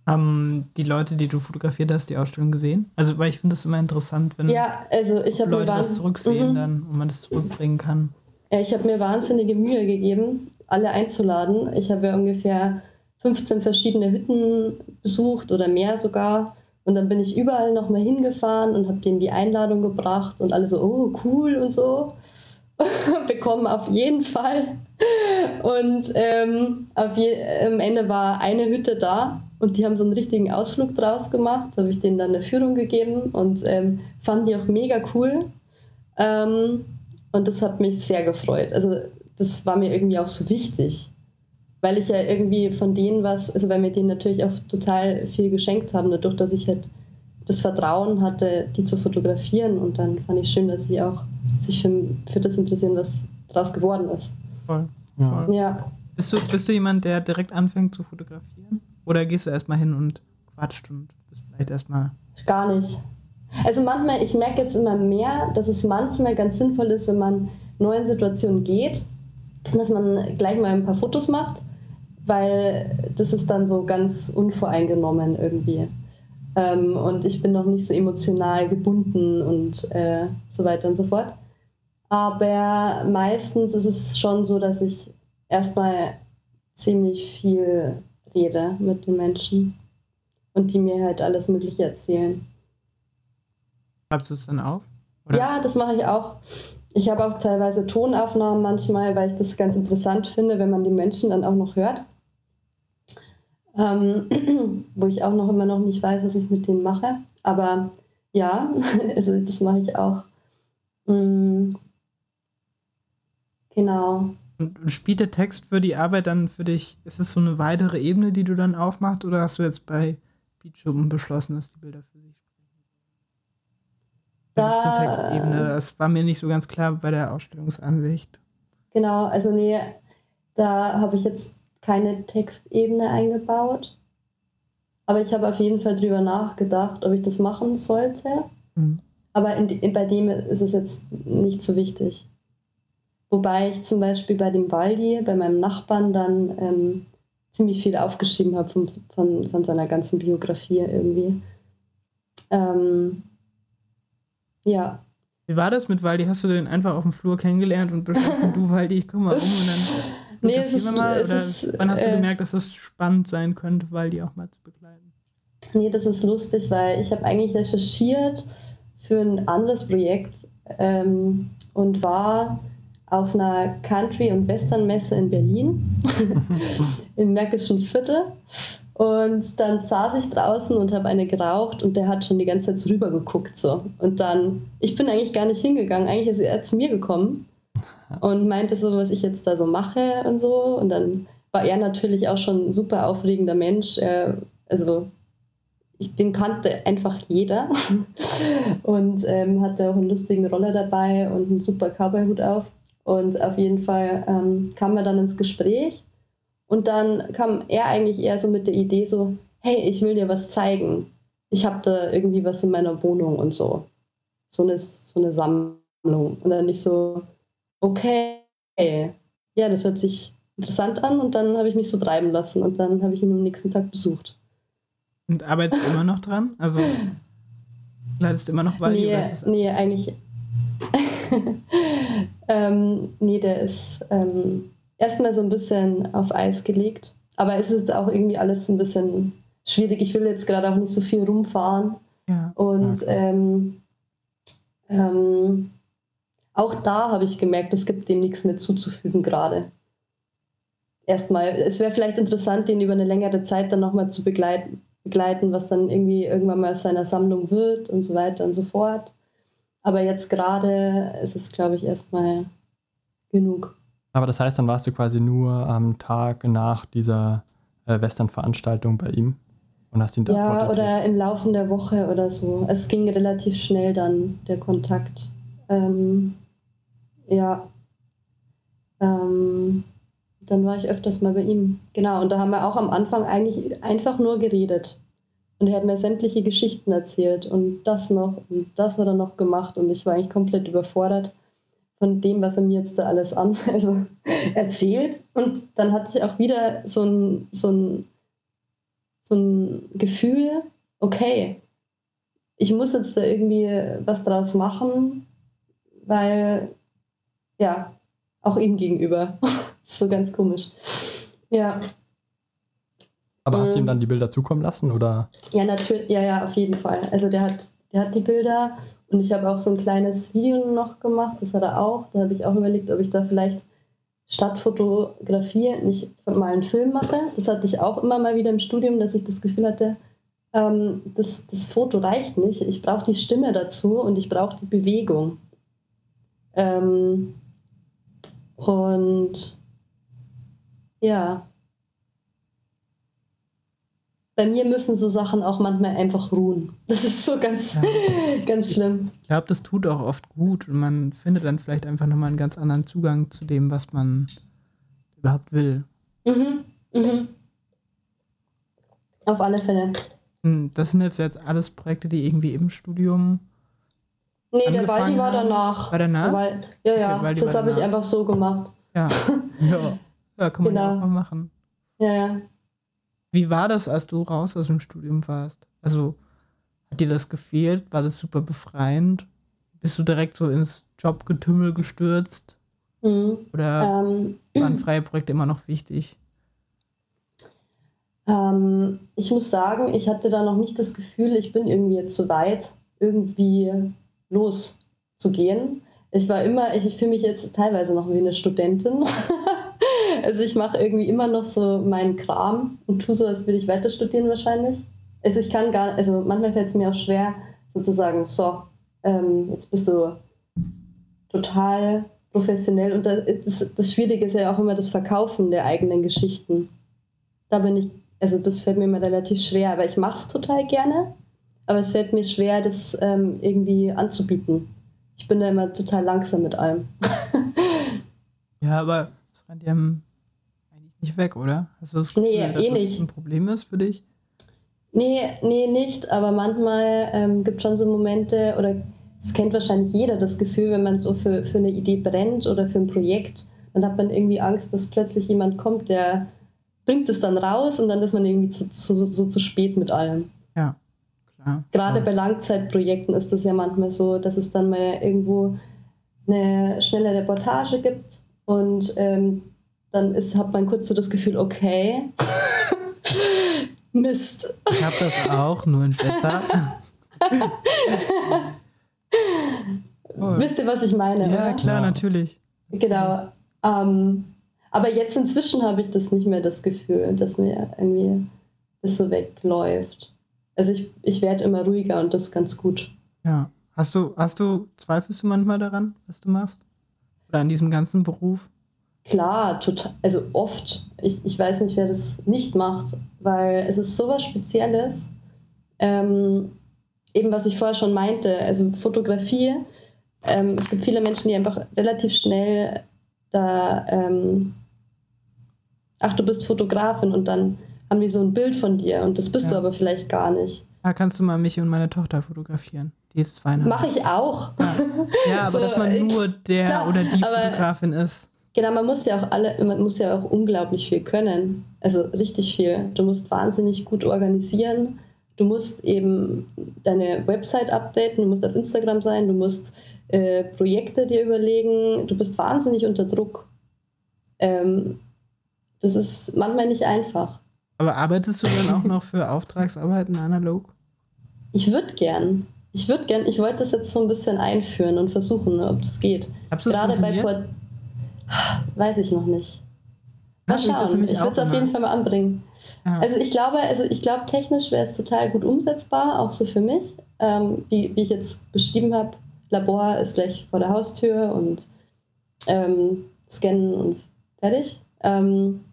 Haben die Leute, die du fotografiert hast, die Ausstellung gesehen? Also, weil ich finde es immer interessant, wenn ja, also ich Leute das zurücksehen mhm. dann und man das zurückbringen kann. Ja, ich habe mir wahnsinnige Mühe gegeben, alle einzuladen. Ich habe ja ungefähr 15 verschiedene Hütten besucht oder mehr sogar und dann bin ich überall nochmal hingefahren und habe denen die Einladung gebracht und alle so, oh, cool und so. Bekommen auf jeden Fall. Und ähm, auf je am Ende war eine Hütte da und die haben so einen richtigen Ausflug draus gemacht. Da habe ich denen dann eine Führung gegeben und ähm, fanden die auch mega cool. Ähm, und das hat mich sehr gefreut. Also das war mir irgendwie auch so wichtig. Weil ich ja irgendwie von denen was, also weil mir denen natürlich auch total viel geschenkt haben, dadurch, dass ich halt das Vertrauen hatte, die zu fotografieren. Und dann fand ich schön, dass sie auch sich für, für das interessieren, was daraus geworden ist. Voll. Ja. ja. Bist, du, bist du jemand, der direkt anfängt zu fotografieren? Oder gehst du erstmal hin und quatscht und bist vielleicht erstmal. Gar nicht. Also manchmal, ich merke jetzt immer mehr, dass es manchmal ganz sinnvoll ist, wenn man neuen Situationen geht, dass man gleich mal ein paar Fotos macht, weil das ist dann so ganz unvoreingenommen irgendwie. Ähm, und ich bin noch nicht so emotional gebunden und äh, so weiter und so fort. Aber meistens ist es schon so, dass ich erstmal ziemlich viel rede mit den Menschen und die mir halt alles Mögliche erzählen. Schreibst du es dann auf? Oder? Ja, das mache ich auch. Ich habe auch teilweise Tonaufnahmen manchmal, weil ich das ganz interessant finde, wenn man die Menschen dann auch noch hört. Ähm, wo ich auch noch immer noch nicht weiß, was ich mit denen mache. Aber ja, also das mache ich auch. Mhm. Genau. Und spielt der Text für die Arbeit dann für dich, ist es so eine weitere Ebene, die du dann aufmachst, oder hast du jetzt bei Beatschuppen beschlossen, dass die Bilder für sich sprechen? Da, da Textebene, das war mir nicht so ganz klar bei der Ausstellungsansicht. Genau, also nee, da habe ich jetzt keine Textebene eingebaut. Aber ich habe auf jeden Fall drüber nachgedacht, ob ich das machen sollte. Mhm. Aber in, in, bei dem ist es jetzt nicht so wichtig. Wobei ich zum Beispiel bei dem Waldi, bei meinem Nachbarn, dann ähm, ziemlich viel aufgeschrieben habe von, von, von seiner ganzen Biografie irgendwie. Ähm, ja. Wie war das mit Waldi? Hast du den einfach auf dem Flur kennengelernt und beschlossen, du Waldi, ich komme mal um und dann nee, es ist, mal? Es ist, wann hast du äh, gemerkt, dass das spannend sein könnte, Waldi auch mal zu begleiten? Nee, das ist lustig, weil ich habe eigentlich recherchiert für ein anderes Projekt ähm, und war auf einer Country- und Western-Messe in Berlin, im Märkischen Viertel. Und dann saß ich draußen und habe eine geraucht und der hat schon die ganze Zeit so rüber geguckt. So. Und dann, ich bin eigentlich gar nicht hingegangen, eigentlich ist er zu mir gekommen und meinte so, was ich jetzt da so mache und so. Und dann war er natürlich auch schon ein super aufregender Mensch. Er, also ich, den kannte einfach jeder und ähm, hatte auch einen lustigen Roller dabei und einen super Cowboy-Hut auf. Und auf jeden Fall ähm, kamen wir dann ins Gespräch und dann kam er eigentlich eher so mit der Idee so, hey, ich will dir was zeigen. Ich habe da irgendwie was in meiner Wohnung und so. So eine, so eine Sammlung. Und dann nicht so, okay, ja, das hört sich interessant an und dann habe ich mich so treiben lassen und dann habe ich ihn am nächsten Tag besucht. Und arbeitest du immer noch dran? Also leitest du immer noch weiter? Nee, nee eigentlich. ähm, nee, der ist ähm, erstmal so ein bisschen auf Eis gelegt. Aber es ist auch irgendwie alles ein bisschen schwierig. Ich will jetzt gerade auch nicht so viel rumfahren. Ja. Und okay. ähm, ähm, auch da habe ich gemerkt, es gibt dem nichts mehr zuzufügen gerade. Erstmal, es wäre vielleicht interessant, den über eine längere Zeit dann nochmal zu begleiten, begleiten, was dann irgendwie irgendwann mal aus seiner Sammlung wird und so weiter und so fort. Aber jetzt gerade ist es, glaube ich, erstmal genug. Aber das heißt, dann warst du quasi nur am Tag nach dieser äh, Western-Veranstaltung bei ihm und hast ihn da Ja, oder im Laufe der Woche oder so. Es ging relativ schnell dann, der Kontakt. Ähm, ja. Ähm, dann war ich öfters mal bei ihm. Genau, und da haben wir auch am Anfang eigentlich einfach nur geredet. Und er hat mir sämtliche Geschichten erzählt und das noch und das hat er noch gemacht und ich war eigentlich komplett überfordert von dem, was er mir jetzt da alles an, also erzählt. Und dann hatte ich auch wieder so ein, so ein, so ein Gefühl, okay, ich muss jetzt da irgendwie was draus machen, weil ja, auch ihm gegenüber. so ganz komisch. Ja. Aber hast du ihm ähm. dann die Bilder zukommen lassen oder? Ja, natürlich, ja, ja, auf jeden Fall. Also der hat, der hat die Bilder und ich habe auch so ein kleines Video noch gemacht, das hat er auch. Da habe ich auch überlegt, ob ich da vielleicht statt Fotografie nicht mal einen Film mache. Das hatte ich auch immer mal wieder im Studium, dass ich das Gefühl hatte, ähm, das, das Foto reicht nicht. Ich brauche die Stimme dazu und ich brauche die Bewegung. Ähm, Und ja, bei mir müssen so Sachen auch manchmal einfach ruhen. Das ist so ganz, ja. ganz schlimm. Ich glaube, das tut auch oft gut und man findet dann vielleicht einfach nochmal einen ganz anderen Zugang zu dem, was man überhaupt will. Mhm, mhm. Auf alle Fälle. Hm, das sind jetzt, jetzt alles Projekte, die irgendwie im Studium. Nee, der Waldi war danach. War danach? Weil, ja, ja, okay, das habe ich einfach so gemacht. Ja, ja. ja kann man genau. ja auch mal machen. Ja, ja. Wie war das, als du raus aus dem Studium warst? Also, hat dir das gefehlt? War das super befreiend? Bist du direkt so ins Jobgetümmel gestürzt? Mhm. Oder ähm, waren freie Projekte immer noch wichtig? Ähm, ich muss sagen, ich hatte da noch nicht das Gefühl, ich bin irgendwie so weit, irgendwie loszugehen. Ich war immer, ich, fühle mich jetzt teilweise noch wie eine Studentin. Also ich mache irgendwie immer noch so meinen Kram und tue so, als würde ich weiter studieren wahrscheinlich. Also ich kann gar, also manchmal fällt es mir auch schwer, sozusagen, so, ähm, jetzt bist du total professionell und das, das Schwierige ist ja auch immer das Verkaufen der eigenen Geschichten. Da bin ich, also das fällt mir immer relativ schwer, aber ich mache es total gerne, aber es fällt mir schwer, das ähm, irgendwie anzubieten. Ich bin da immer total langsam mit allem. ja, aber es rennt ja nicht weg, oder? Hast du das Gefühl, nee, dass eh das nicht. ein Problem ist für dich? Nee, nee, nicht. Aber manchmal ähm, gibt es schon so Momente, oder es kennt wahrscheinlich jeder das Gefühl, wenn man so für, für eine Idee brennt oder für ein Projekt, dann hat man irgendwie Angst, dass plötzlich jemand kommt, der bringt es dann raus und dann ist man irgendwie zu, zu, so, so zu spät mit allem. Ja, Gerade bei Langzeitprojekten ist das ja manchmal so, dass es dann mal irgendwo eine schnelle Reportage gibt und ähm, dann ist, hat man kurz so das Gefühl, okay, Mist. Ich habe das auch, nur in besser. Wisst ihr, was ich meine? Ja, oder? klar, natürlich. Genau. Ähm, aber jetzt inzwischen habe ich das nicht mehr das Gefühl, dass mir irgendwie das so wegläuft. Also ich, ich werde immer ruhiger und das ist ganz gut. Ja. Hast du, hast du, zweifelst du manchmal daran, was du machst? Oder an diesem ganzen Beruf? Klar, total, also oft. Ich, ich weiß nicht, wer das nicht macht, weil es ist sowas Spezielles. Ähm, eben was ich vorher schon meinte, also Fotografie. Ähm, es gibt viele Menschen, die einfach relativ schnell da, ähm, ach, du bist Fotografin und dann haben die so ein Bild von dir und das bist ja. du aber vielleicht gar nicht. Ja, kannst du mal mich und meine Tochter fotografieren? Die ist zweieinhalb. Mache ich auch. Ja, ja aber so, dass man nur der klar, oder die Fotografin ist. Genau, man muss ja auch alle, man muss ja auch unglaublich viel können. Also richtig viel. Du musst wahnsinnig gut organisieren. Du musst eben deine Website updaten, du musst auf Instagram sein, du musst äh, Projekte dir überlegen. Du bist wahnsinnig unter Druck. Ähm, das ist manchmal nicht einfach. Aber arbeitest du dann auch noch für Auftragsarbeiten analog? Ich würde gern. Ich würde gern, ich wollte das jetzt so ein bisschen einführen und versuchen, ne, ob das geht. Gerade bei Port Weiß ich noch nicht. Mal schauen. Ich, ich würde es auf jeden Fall mal anbringen. Ja. Also ich glaube, also ich glaube, technisch wäre es total gut umsetzbar, auch so für mich. Ähm, wie, wie ich jetzt beschrieben habe, Labor ist gleich vor der Haustür und ähm, scannen und fertig. Ähm,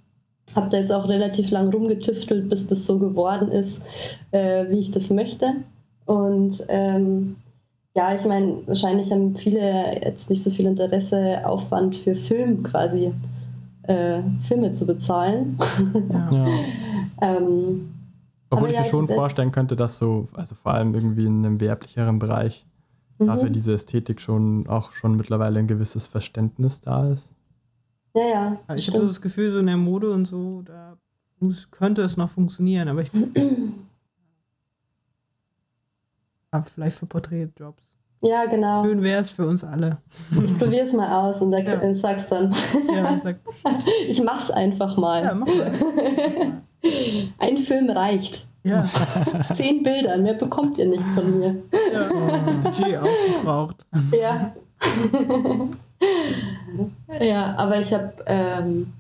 habe da jetzt auch relativ lang rumgetüftelt, bis das so geworden ist, äh, wie ich das möchte. Und ähm, ja, ich meine, wahrscheinlich haben viele jetzt nicht so viel Interesse, Aufwand für Film quasi, äh, Filme zu bezahlen. Ja. ähm, Obwohl ich ja, mir schon ich vorstellen könnte, dass so, also vor allem irgendwie in einem werblicheren Bereich, mhm. dafür diese Ästhetik schon auch schon mittlerweile ein gewisses Verständnis da ist. Ja, ja. Ich habe so das Gefühl, so in der Mode und so, da könnte es noch funktionieren, aber ich Aber vielleicht für Porträtjobs. Ja, genau. Schön wäre es für uns alle. Ich probiere es mal aus und dann ja. sag's dann. Ja, sag ich mach's einfach mal. Ja, mach mal. Ein Film reicht. Ja. Zehn Bilder, mehr bekommt ihr nicht von mir. Ja, oh, Budget aufgebraucht. Ja. ja, aber ich habe, ähm,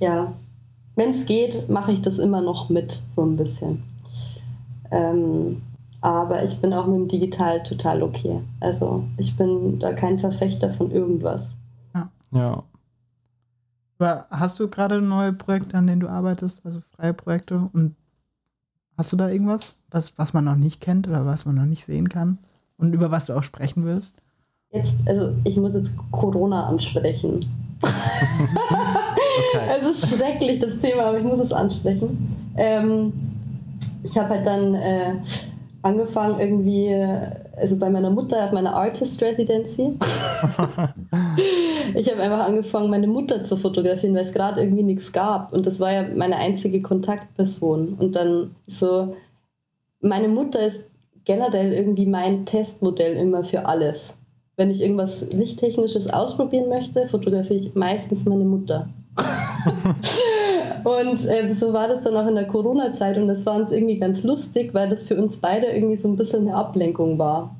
ja, wenn es geht, mache ich das immer noch mit, so ein bisschen. Ähm, aber ich bin auch mit dem Digital total okay. Also ich bin da kein Verfechter von irgendwas. Ja. Ja. Aber hast du gerade neue Projekte, an denen du arbeitest, also freie Projekte? Und hast du da irgendwas, was, was man noch nicht kennt oder was man noch nicht sehen kann? Und über was du auch sprechen wirst? Jetzt, also ich muss jetzt Corona ansprechen. okay. Es ist schrecklich, das Thema, aber ich muss es ansprechen. Ähm, ich habe halt dann äh, angefangen irgendwie, also bei meiner Mutter auf meiner Artist Residency. ich habe einfach angefangen, meine Mutter zu fotografieren, weil es gerade irgendwie nichts gab. Und das war ja meine einzige Kontaktperson. Und dann so, meine Mutter ist generell irgendwie mein Testmodell immer für alles. Wenn ich irgendwas Lichttechnisches ausprobieren möchte, fotografiere ich meistens meine Mutter. Und äh, so war das dann auch in der Corona-Zeit und das war uns irgendwie ganz lustig, weil das für uns beide irgendwie so ein bisschen eine Ablenkung war.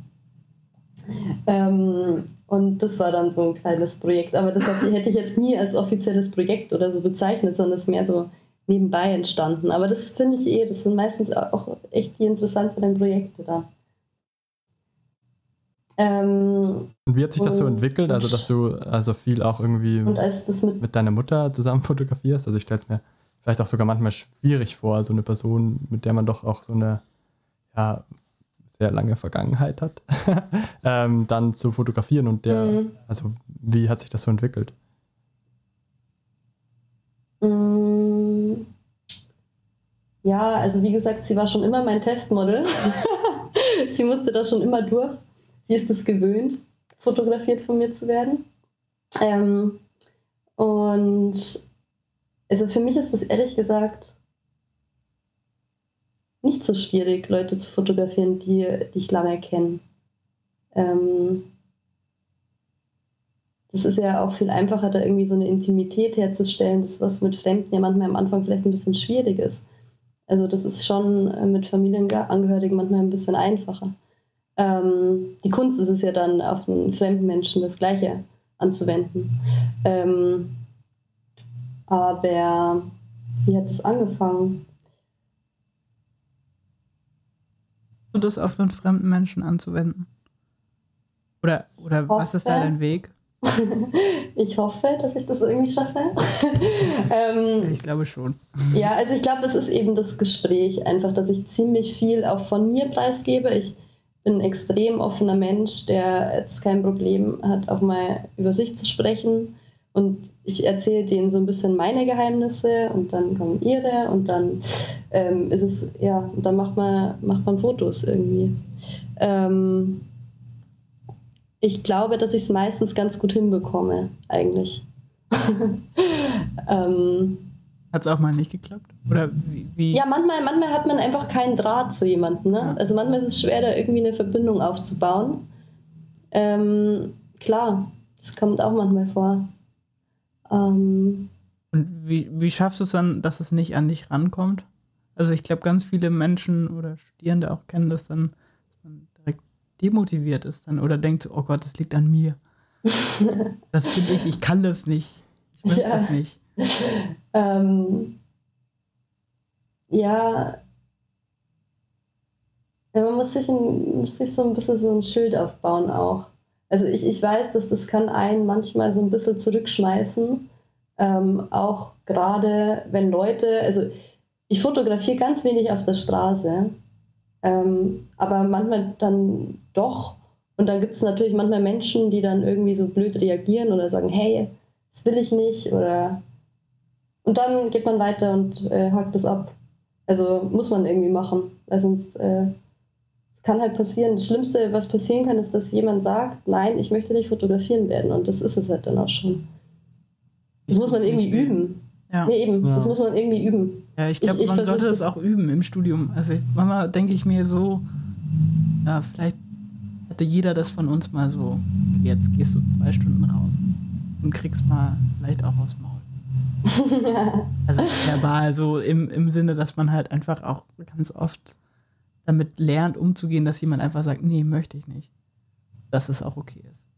Ähm, und das war dann so ein kleines Projekt. Aber das hätte ich jetzt nie als offizielles Projekt oder so bezeichnet, sondern es ist mehr so nebenbei entstanden. Aber das finde ich eh, das sind meistens auch echt die interessanteren Projekte da. Ähm, und wie hat sich das so entwickelt? Also, dass du also viel auch irgendwie mit, mit, deiner Mutter zusammen fotografierst? Also, ich stelle es mir vielleicht auch sogar manchmal schwierig vor, so eine Person, mit der man doch auch so eine ja, sehr lange Vergangenheit hat, ähm, dann zu fotografieren und der, mhm. also wie hat sich das so entwickelt? Mm. Ja, also wie gesagt, sie war schon immer mein Testmodel. sie musste da schon immer durch. Sie ist es gewöhnt, fotografiert von mir zu werden. Ähm, und also für mich ist das ehrlich gesagt nicht so schwierig, Leute zu fotografieren, die, die ich lange kenne. Ähm, das ist ja auch viel einfacher, da irgendwie so eine Intimität herzustellen, das was mit Fremden ja manchmal am Anfang vielleicht ein bisschen schwierig ist. Also das ist schon äh, mit Familienangehörigen manchmal ein bisschen einfacher. Ähm, die Kunst ist es ja dann, auf einen fremden Menschen das Gleiche anzuwenden. Ähm, aber wie hat das angefangen? Das auf einen fremden Menschen anzuwenden? Oder, oder was ist da dein Weg? ich hoffe, dass ich das irgendwie schaffe. ähm, ich glaube schon. ja, also ich glaube, das ist eben das Gespräch, einfach, dass ich ziemlich viel auch von mir preisgebe. Ich bin ein extrem offener Mensch, der jetzt kein Problem hat, auch mal über sich zu sprechen. Und ich erzähle denen so ein bisschen meine Geheimnisse und dann kommen ihre und dann ähm, ist es, ja, dann macht man, macht man Fotos irgendwie. Ähm, ich glaube, dass ich es meistens ganz gut hinbekomme, eigentlich. ähm, hat es auch mal nicht geklappt? Oder wie, wie? Ja, manchmal, manchmal hat man einfach keinen Draht zu jemandem. Ne? Ja. Also manchmal ist es schwer, da irgendwie eine Verbindung aufzubauen. Ähm, klar, das kommt auch manchmal vor. Ähm, Und wie, wie schaffst du es dann, dass es nicht an dich rankommt? Also ich glaube, ganz viele Menschen oder Studierende auch kennen das dann, dass man direkt demotiviert ist dann oder denkt, oh Gott, das liegt an mir. das bin ich, ich kann das nicht. Ich möchte ja. das nicht. ähm, ja, ja, man muss sich, ein, muss sich so ein bisschen so ein Schild aufbauen auch. Also ich, ich weiß, dass das kann einen manchmal so ein bisschen zurückschmeißen. Ähm, auch gerade wenn Leute, also ich fotografiere ganz wenig auf der Straße, ähm, aber manchmal dann doch. Und da gibt es natürlich manchmal Menschen, die dann irgendwie so blöd reagieren oder sagen, hey, das will ich nicht oder und dann geht man weiter und äh, hakt es ab. Also muss man irgendwie machen, weil sonst äh, kann halt passieren. Das Schlimmste, was passieren kann, ist, dass jemand sagt, nein, ich möchte nicht fotografieren werden. Und das ist es halt dann auch schon. Das ich muss man irgendwie üben. Ja. Nee, eben. Ja. Das muss man irgendwie üben. Ja, ich glaube, man sollte das auch üben im Studium. Also ich, manchmal denke ich mir so, ja, vielleicht hätte jeder das von uns mal so, jetzt gehst du zwei Stunden raus und kriegst mal vielleicht auch aus Maul. also verbal, so im, im Sinne, dass man halt einfach auch ganz oft damit lernt, umzugehen, dass jemand einfach sagt, nee, möchte ich nicht. Dass es auch okay ist.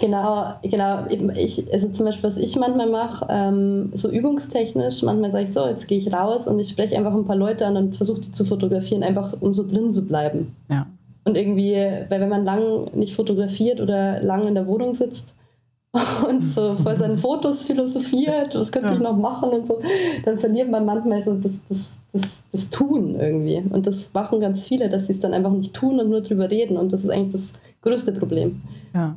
Genau, genau. Ich, also zum Beispiel, was ich manchmal mache, ähm, so übungstechnisch, manchmal sage ich so, jetzt gehe ich raus und ich spreche einfach ein paar Leute an und versuche die zu fotografieren, einfach um so drin zu bleiben. Ja. Und irgendwie, weil wenn man lang nicht fotografiert oder lang in der Wohnung sitzt, und so vor seinen Fotos philosophiert, was könnte ja. ich noch machen und so, dann verliert man manchmal so das, das, das, das Tun irgendwie. Und das machen ganz viele, dass sie es dann einfach nicht tun und nur drüber reden. Und das ist eigentlich das größte Problem. Ja.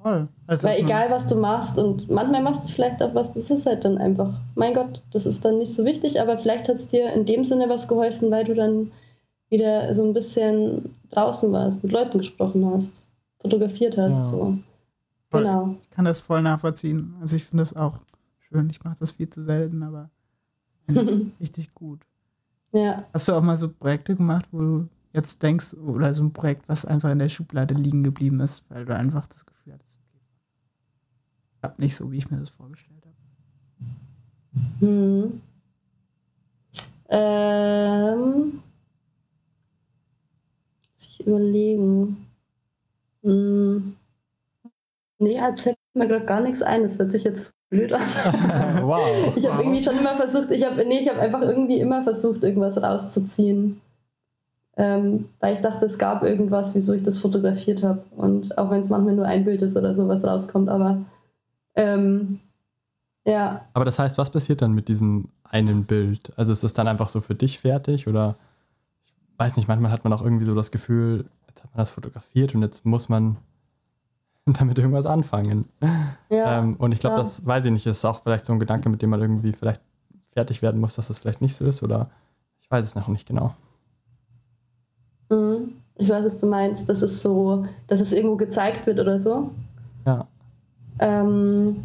Voll. Also Weil egal, was du machst und manchmal machst du vielleicht auch was, das ist halt dann einfach, mein Gott, das ist dann nicht so wichtig, aber vielleicht hat es dir in dem Sinne was geholfen, weil du dann wieder so ein bisschen draußen warst, mit Leuten gesprochen hast, fotografiert hast, ja. so. Genau. Ich kann das voll nachvollziehen. Also ich finde das auch schön. Ich mache das viel zu selten, aber richtig gut. Ja. Hast du auch mal so Projekte gemacht, wo du jetzt denkst, oder so ein Projekt, was einfach in der Schublade liegen geblieben ist, weil du einfach das Gefühl hattest, okay, klappt nicht so, wie ich mir das vorgestellt habe? Hm. Ähm. Muss ich überlegen. Hm. Nee, erzählt mir gerade gar nichts ein. Das hört sich jetzt blöd an. wow. Ich habe irgendwie schon immer versucht, ich habe nee, ich habe einfach irgendwie immer versucht, irgendwas rauszuziehen. Ähm, weil ich dachte, es gab irgendwas, wieso ich das fotografiert habe. Und auch wenn es manchmal nur ein Bild ist oder sowas rauskommt, aber ähm, ja. Aber das heißt, was passiert dann mit diesem einen Bild? Also ist das dann einfach so für dich fertig oder ich weiß nicht, manchmal hat man auch irgendwie so das Gefühl, jetzt hat man das fotografiert und jetzt muss man damit irgendwas anfangen. Ja, ähm, und ich glaube, ja. das weiß ich nicht, ist auch vielleicht so ein Gedanke, mit dem man irgendwie vielleicht fertig werden muss, dass das vielleicht nicht so ist oder ich weiß es noch nicht genau. Mhm. Ich weiß, was du meinst, dass es so, dass es irgendwo gezeigt wird oder so. Ja. Ähm,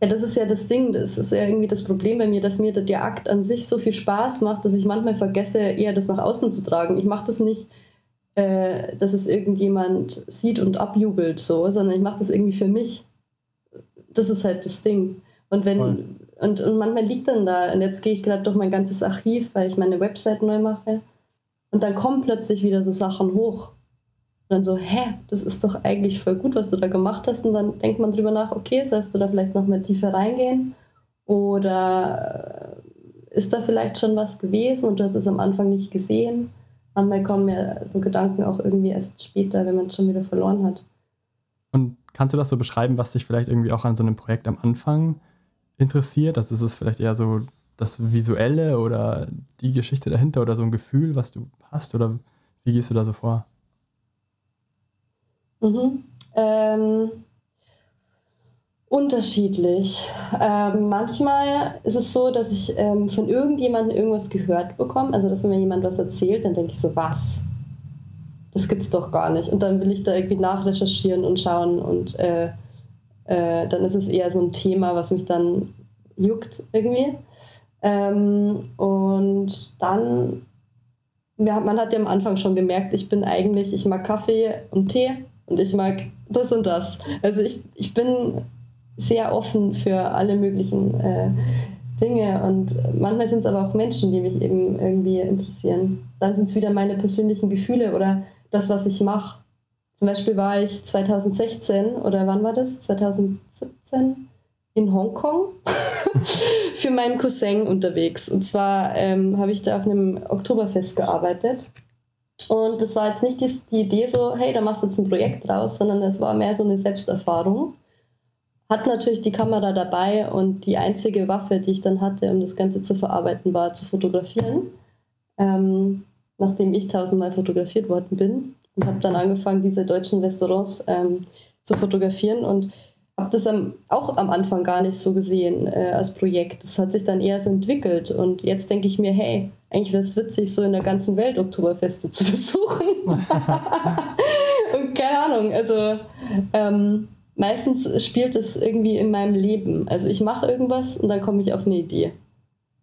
ja, das ist ja das Ding, das ist ja irgendwie das Problem bei mir, dass mir der Akt an sich so viel Spaß macht, dass ich manchmal vergesse, eher das nach außen zu tragen. Ich mache das nicht, äh, dass es irgendjemand sieht und abjubelt, so, sondern ich mache das irgendwie für mich. Das ist halt das Ding. Und wenn, und, und manchmal liegt dann da, und jetzt gehe ich gerade durch mein ganzes Archiv, weil ich meine Website neu mache. Und dann kommen plötzlich wieder so Sachen hoch. Und dann so, hä, das ist doch eigentlich voll gut, was du da gemacht hast. Und dann denkt man drüber nach, okay, sollst du da vielleicht noch mehr tiefer reingehen? Oder äh, ist da vielleicht schon was gewesen und du hast es am Anfang nicht gesehen? Manchmal kommen ja so Gedanken auch irgendwie erst später, wenn man es schon wieder verloren hat. Und kannst du das so beschreiben, was dich vielleicht irgendwie auch an so einem Projekt am Anfang interessiert? Also ist es vielleicht eher so das Visuelle oder die Geschichte dahinter oder so ein Gefühl, was du hast? Oder wie gehst du da so vor? Mhm. Ähm, unterschiedlich. Ähm, manchmal ist es so, dass ich ähm, von irgendjemandem irgendwas gehört bekomme. Also, dass mir jemand was erzählt, dann denke ich so, was? Das gibt's doch gar nicht. Und dann will ich da irgendwie nachrecherchieren und schauen und äh, äh, dann ist es eher so ein Thema, was mich dann juckt irgendwie. Ähm, und dann, ja, man hat ja am Anfang schon gemerkt, ich bin eigentlich, ich mag Kaffee und Tee und ich mag das und das. Also ich, ich bin sehr offen für alle möglichen äh, Dinge und manchmal sind es aber auch Menschen, die mich eben irgendwie interessieren. Dann sind es wieder meine persönlichen Gefühle oder das, was ich mache. Zum Beispiel war ich 2016 oder wann war das? 2017 in Hongkong für meinen Cousin unterwegs. Und zwar ähm, habe ich da auf einem Oktoberfest gearbeitet. Und das war jetzt nicht die, die Idee so, hey, da machst du jetzt ein Projekt draus, sondern es war mehr so eine Selbsterfahrung. Hat natürlich die Kamera dabei und die einzige Waffe, die ich dann hatte, um das Ganze zu verarbeiten, war zu fotografieren. Ähm, nachdem ich tausendmal fotografiert worden bin und habe dann angefangen, diese deutschen Restaurants ähm, zu fotografieren und habe das am, auch am Anfang gar nicht so gesehen äh, als Projekt. Das hat sich dann eher so entwickelt und jetzt denke ich mir, hey, eigentlich wäre es witzig, so in der ganzen Welt Oktoberfeste zu besuchen. und keine Ahnung, also ähm, meistens spielt es irgendwie in meinem Leben. Also ich mache irgendwas und dann komme ich auf eine Idee.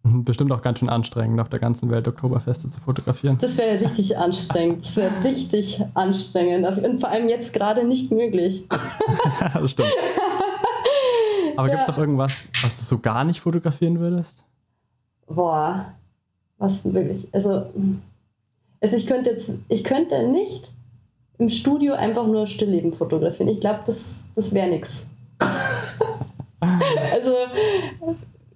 Mhm, bestimmt auch ganz schön anstrengend, auf der ganzen Welt Oktoberfeste zu fotografieren. Das wäre richtig anstrengend. Das wäre richtig anstrengend. Und vor allem jetzt gerade nicht möglich. das stimmt. Aber ja. gibt es doch irgendwas, was du so gar nicht fotografieren würdest? Boah, was wirklich. Also, also ich könnte jetzt, ich könnte nicht im Studio einfach nur Stillleben fotografieren. Ich glaube, das, das wäre nichts. Also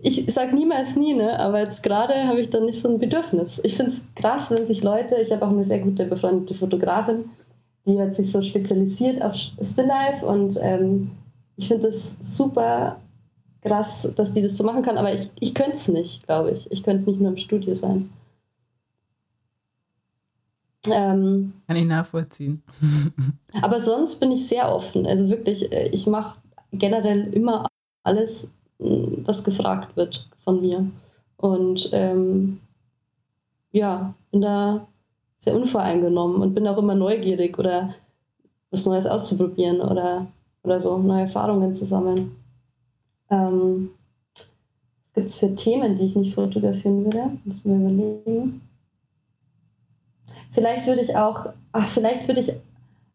ich sage niemals nie, ne? aber jetzt gerade habe ich dann nicht so ein Bedürfnis. Ich finde es krass, wenn sich Leute, ich habe auch eine sehr gute befreundete Fotografin, die hat sich so spezialisiert auf Stilllife und ähm, ich finde es super krass, dass die das so machen kann, aber ich, ich könnte es nicht, glaube ich. Ich könnte nicht nur im Studio sein. Ähm, kann ich nachvollziehen. aber sonst bin ich sehr offen. Also wirklich, äh, ich mache generell immer alles, was gefragt wird von mir. Und ähm, ja, bin da sehr unvoreingenommen und bin auch immer neugierig oder was Neues auszuprobieren oder, oder so, neue Erfahrungen zu sammeln. Ähm, was gibt es für Themen, die ich nicht fotografieren würde? Müssen wir überlegen. Vielleicht würde ich auch, ach, vielleicht würde ich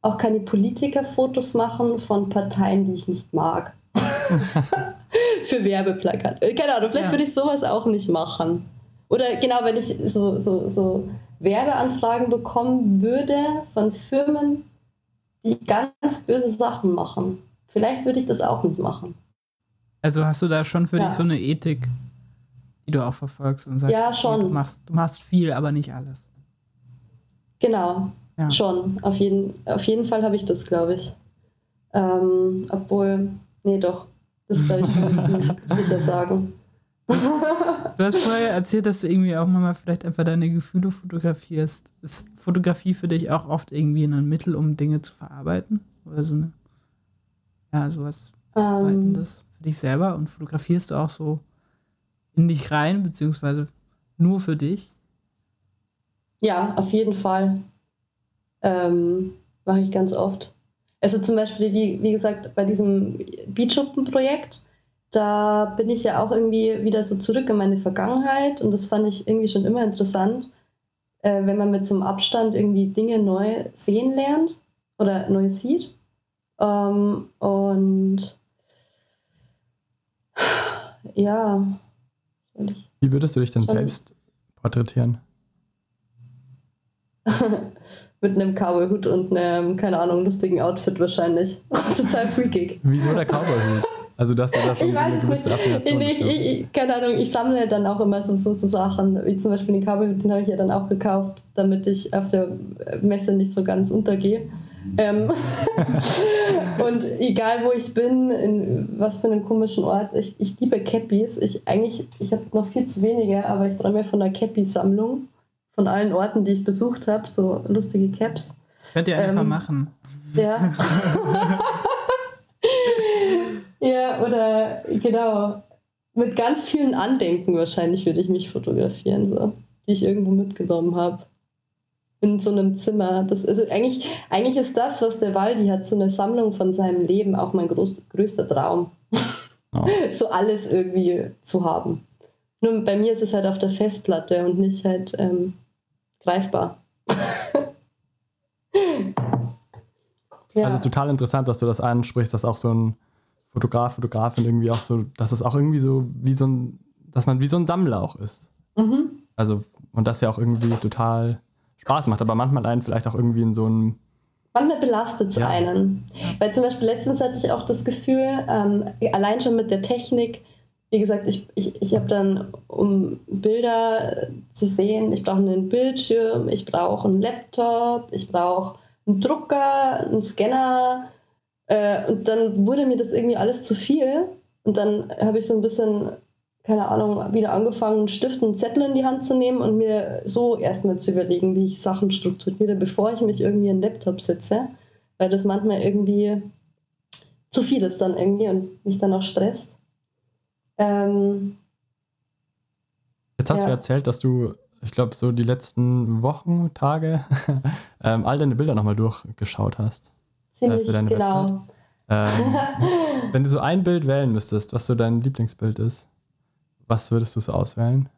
auch keine Politikerfotos machen von Parteien, die ich nicht mag. für Werbeplakat. Äh, keine Ahnung, vielleicht ja. würde ich sowas auch nicht machen. Oder genau, wenn ich so, so, so Werbeanfragen bekommen würde von Firmen, die ganz böse Sachen machen. Vielleicht würde ich das auch nicht machen. Also hast du da schon für ja. dich so eine Ethik, die du auch verfolgst und sagst, ja, schon. du, machst, du machst viel, aber nicht alles. Genau, ja. schon. Auf jeden, auf jeden Fall habe ich das, glaube ich. Ähm, obwohl, nee, doch. Das glaube ich, kann ich sicher sagen. Du hast vorher erzählt, dass du irgendwie auch mal vielleicht einfach deine Gefühle fotografierst. Ist Fotografie für dich auch oft irgendwie ein Mittel, um Dinge zu verarbeiten? Oder so eine, ja, sowas um, für dich selber? Und fotografierst du auch so in dich rein, beziehungsweise nur für dich? Ja, auf jeden Fall. Ähm, Mache ich ganz oft. Also zum Beispiel, wie, wie gesagt, bei diesem Beatschuppen-Projekt, da bin ich ja auch irgendwie wieder so zurück in meine Vergangenheit und das fand ich irgendwie schon immer interessant, äh, wenn man mit so einem Abstand irgendwie Dinge neu sehen lernt oder neu sieht. Ähm, und ja. Wie würdest du dich denn selbst porträtieren? mit einem Cowboy-Hut und einem, keine Ahnung, lustigen Outfit wahrscheinlich. Total freakig. Wieso der Cowboy-Hut? Also dass du da schon ich so eine gewisse Affiliation ich, ich, ich, Keine Ahnung, ich sammle dann auch immer so, so, so Sachen, wie zum Beispiel den Cowboy-Hut, den habe ich ja dann auch gekauft, damit ich auf der Messe nicht so ganz untergehe. Ähm und egal wo ich bin, in was für einem komischen Ort, ich, ich liebe Cappies. Ich eigentlich, ich habe noch viel zu wenige, aber ich träume von einer Cappy-Sammlung von allen Orten, die ich besucht habe, so lustige Caps. Könnt ihr einfach ähm, machen. Ja. ja, oder genau. Mit ganz vielen Andenken wahrscheinlich würde ich mich fotografieren, so, die ich irgendwo mitgenommen habe. In so einem Zimmer. Das ist, also eigentlich, eigentlich ist das, was der Waldi hat, so eine Sammlung von seinem Leben, auch mein groß, größter Traum. Oh. so alles irgendwie zu haben. Nur bei mir ist es halt auf der Festplatte und nicht halt ähm, greifbar. ja. Also total interessant, dass du das ansprichst, dass auch so ein Fotograf, Fotografin irgendwie auch so, dass es auch irgendwie so wie so ein, dass man wie so ein Sammler auch ist. Mhm. Also, und das ja auch irgendwie total Spaß macht, aber manchmal einen vielleicht auch irgendwie in so einem Manchmal belastet es ja. einen. Weil zum Beispiel letztens hatte ich auch das Gefühl, ähm, allein schon mit der Technik, wie gesagt, ich, ich, ich habe dann, um Bilder zu sehen, ich brauche einen Bildschirm, ich brauche einen Laptop, ich brauche einen Drucker, einen Scanner. Äh, und dann wurde mir das irgendwie alles zu viel. Und dann habe ich so ein bisschen, keine Ahnung, wieder angefangen, einen Stift und einen Zettel in die Hand zu nehmen und mir so erstmal zu überlegen, wie ich Sachen strukturiere, bevor ich mich irgendwie in den Laptop setze. Weil das manchmal irgendwie zu viel ist dann irgendwie und mich dann auch stresst. Ähm, Jetzt hast ja. du erzählt, dass du, ich glaube, so die letzten Wochen, Tage ähm, all deine Bilder nochmal durchgeschaut hast. Ziemlich, äh, genau. Ähm, wenn du so ein Bild wählen müsstest, was so dein Lieblingsbild ist, was würdest du so auswählen?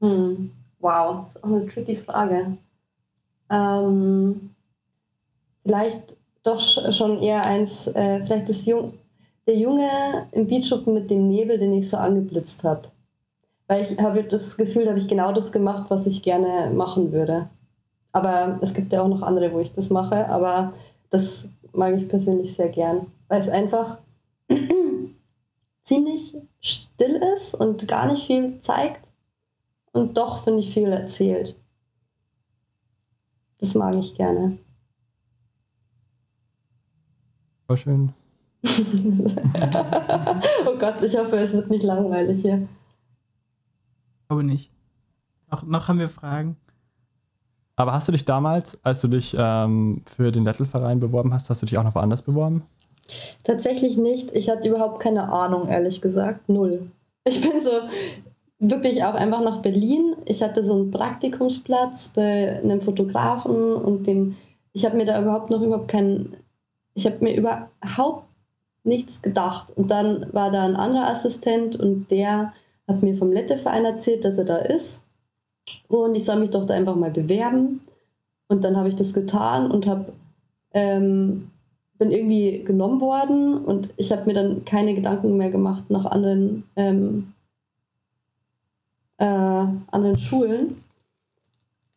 Hm. Wow, das ist auch eine tricky Frage. Ähm, vielleicht doch schon eher eins, äh, vielleicht das Jung, der Junge im Beatschuppen mit dem Nebel, den ich so angeblitzt habe. Weil ich habe das Gefühl, da habe ich genau das gemacht, was ich gerne machen würde. Aber es gibt ja auch noch andere, wo ich das mache, aber das mag ich persönlich sehr gern, weil es einfach ziemlich still ist und gar nicht viel zeigt und doch, finde ich, viel erzählt. Das mag ich gerne. Voll schön. oh Gott, ich hoffe, es wird nicht langweilig hier. Ich glaube nicht. Noch, noch haben wir Fragen. Aber hast du dich damals, als du dich ähm, für den Lettelverein beworben hast, hast du dich auch noch woanders beworben? Tatsächlich nicht. Ich hatte überhaupt keine Ahnung, ehrlich gesagt. Null. Ich bin so wirklich auch einfach nach Berlin. Ich hatte so einen Praktikumsplatz bei einem Fotografen und den, ich habe mir da überhaupt noch überhaupt keinen, ich habe mir überhaupt nichts gedacht. Und dann war da ein anderer Assistent und der hat mir vom Letteverein erzählt, dass er da ist. Und ich soll mich doch da einfach mal bewerben. Und dann habe ich das getan und habe ähm, bin irgendwie genommen worden und ich habe mir dann keine Gedanken mehr gemacht nach anderen, ähm, äh, anderen Schulen.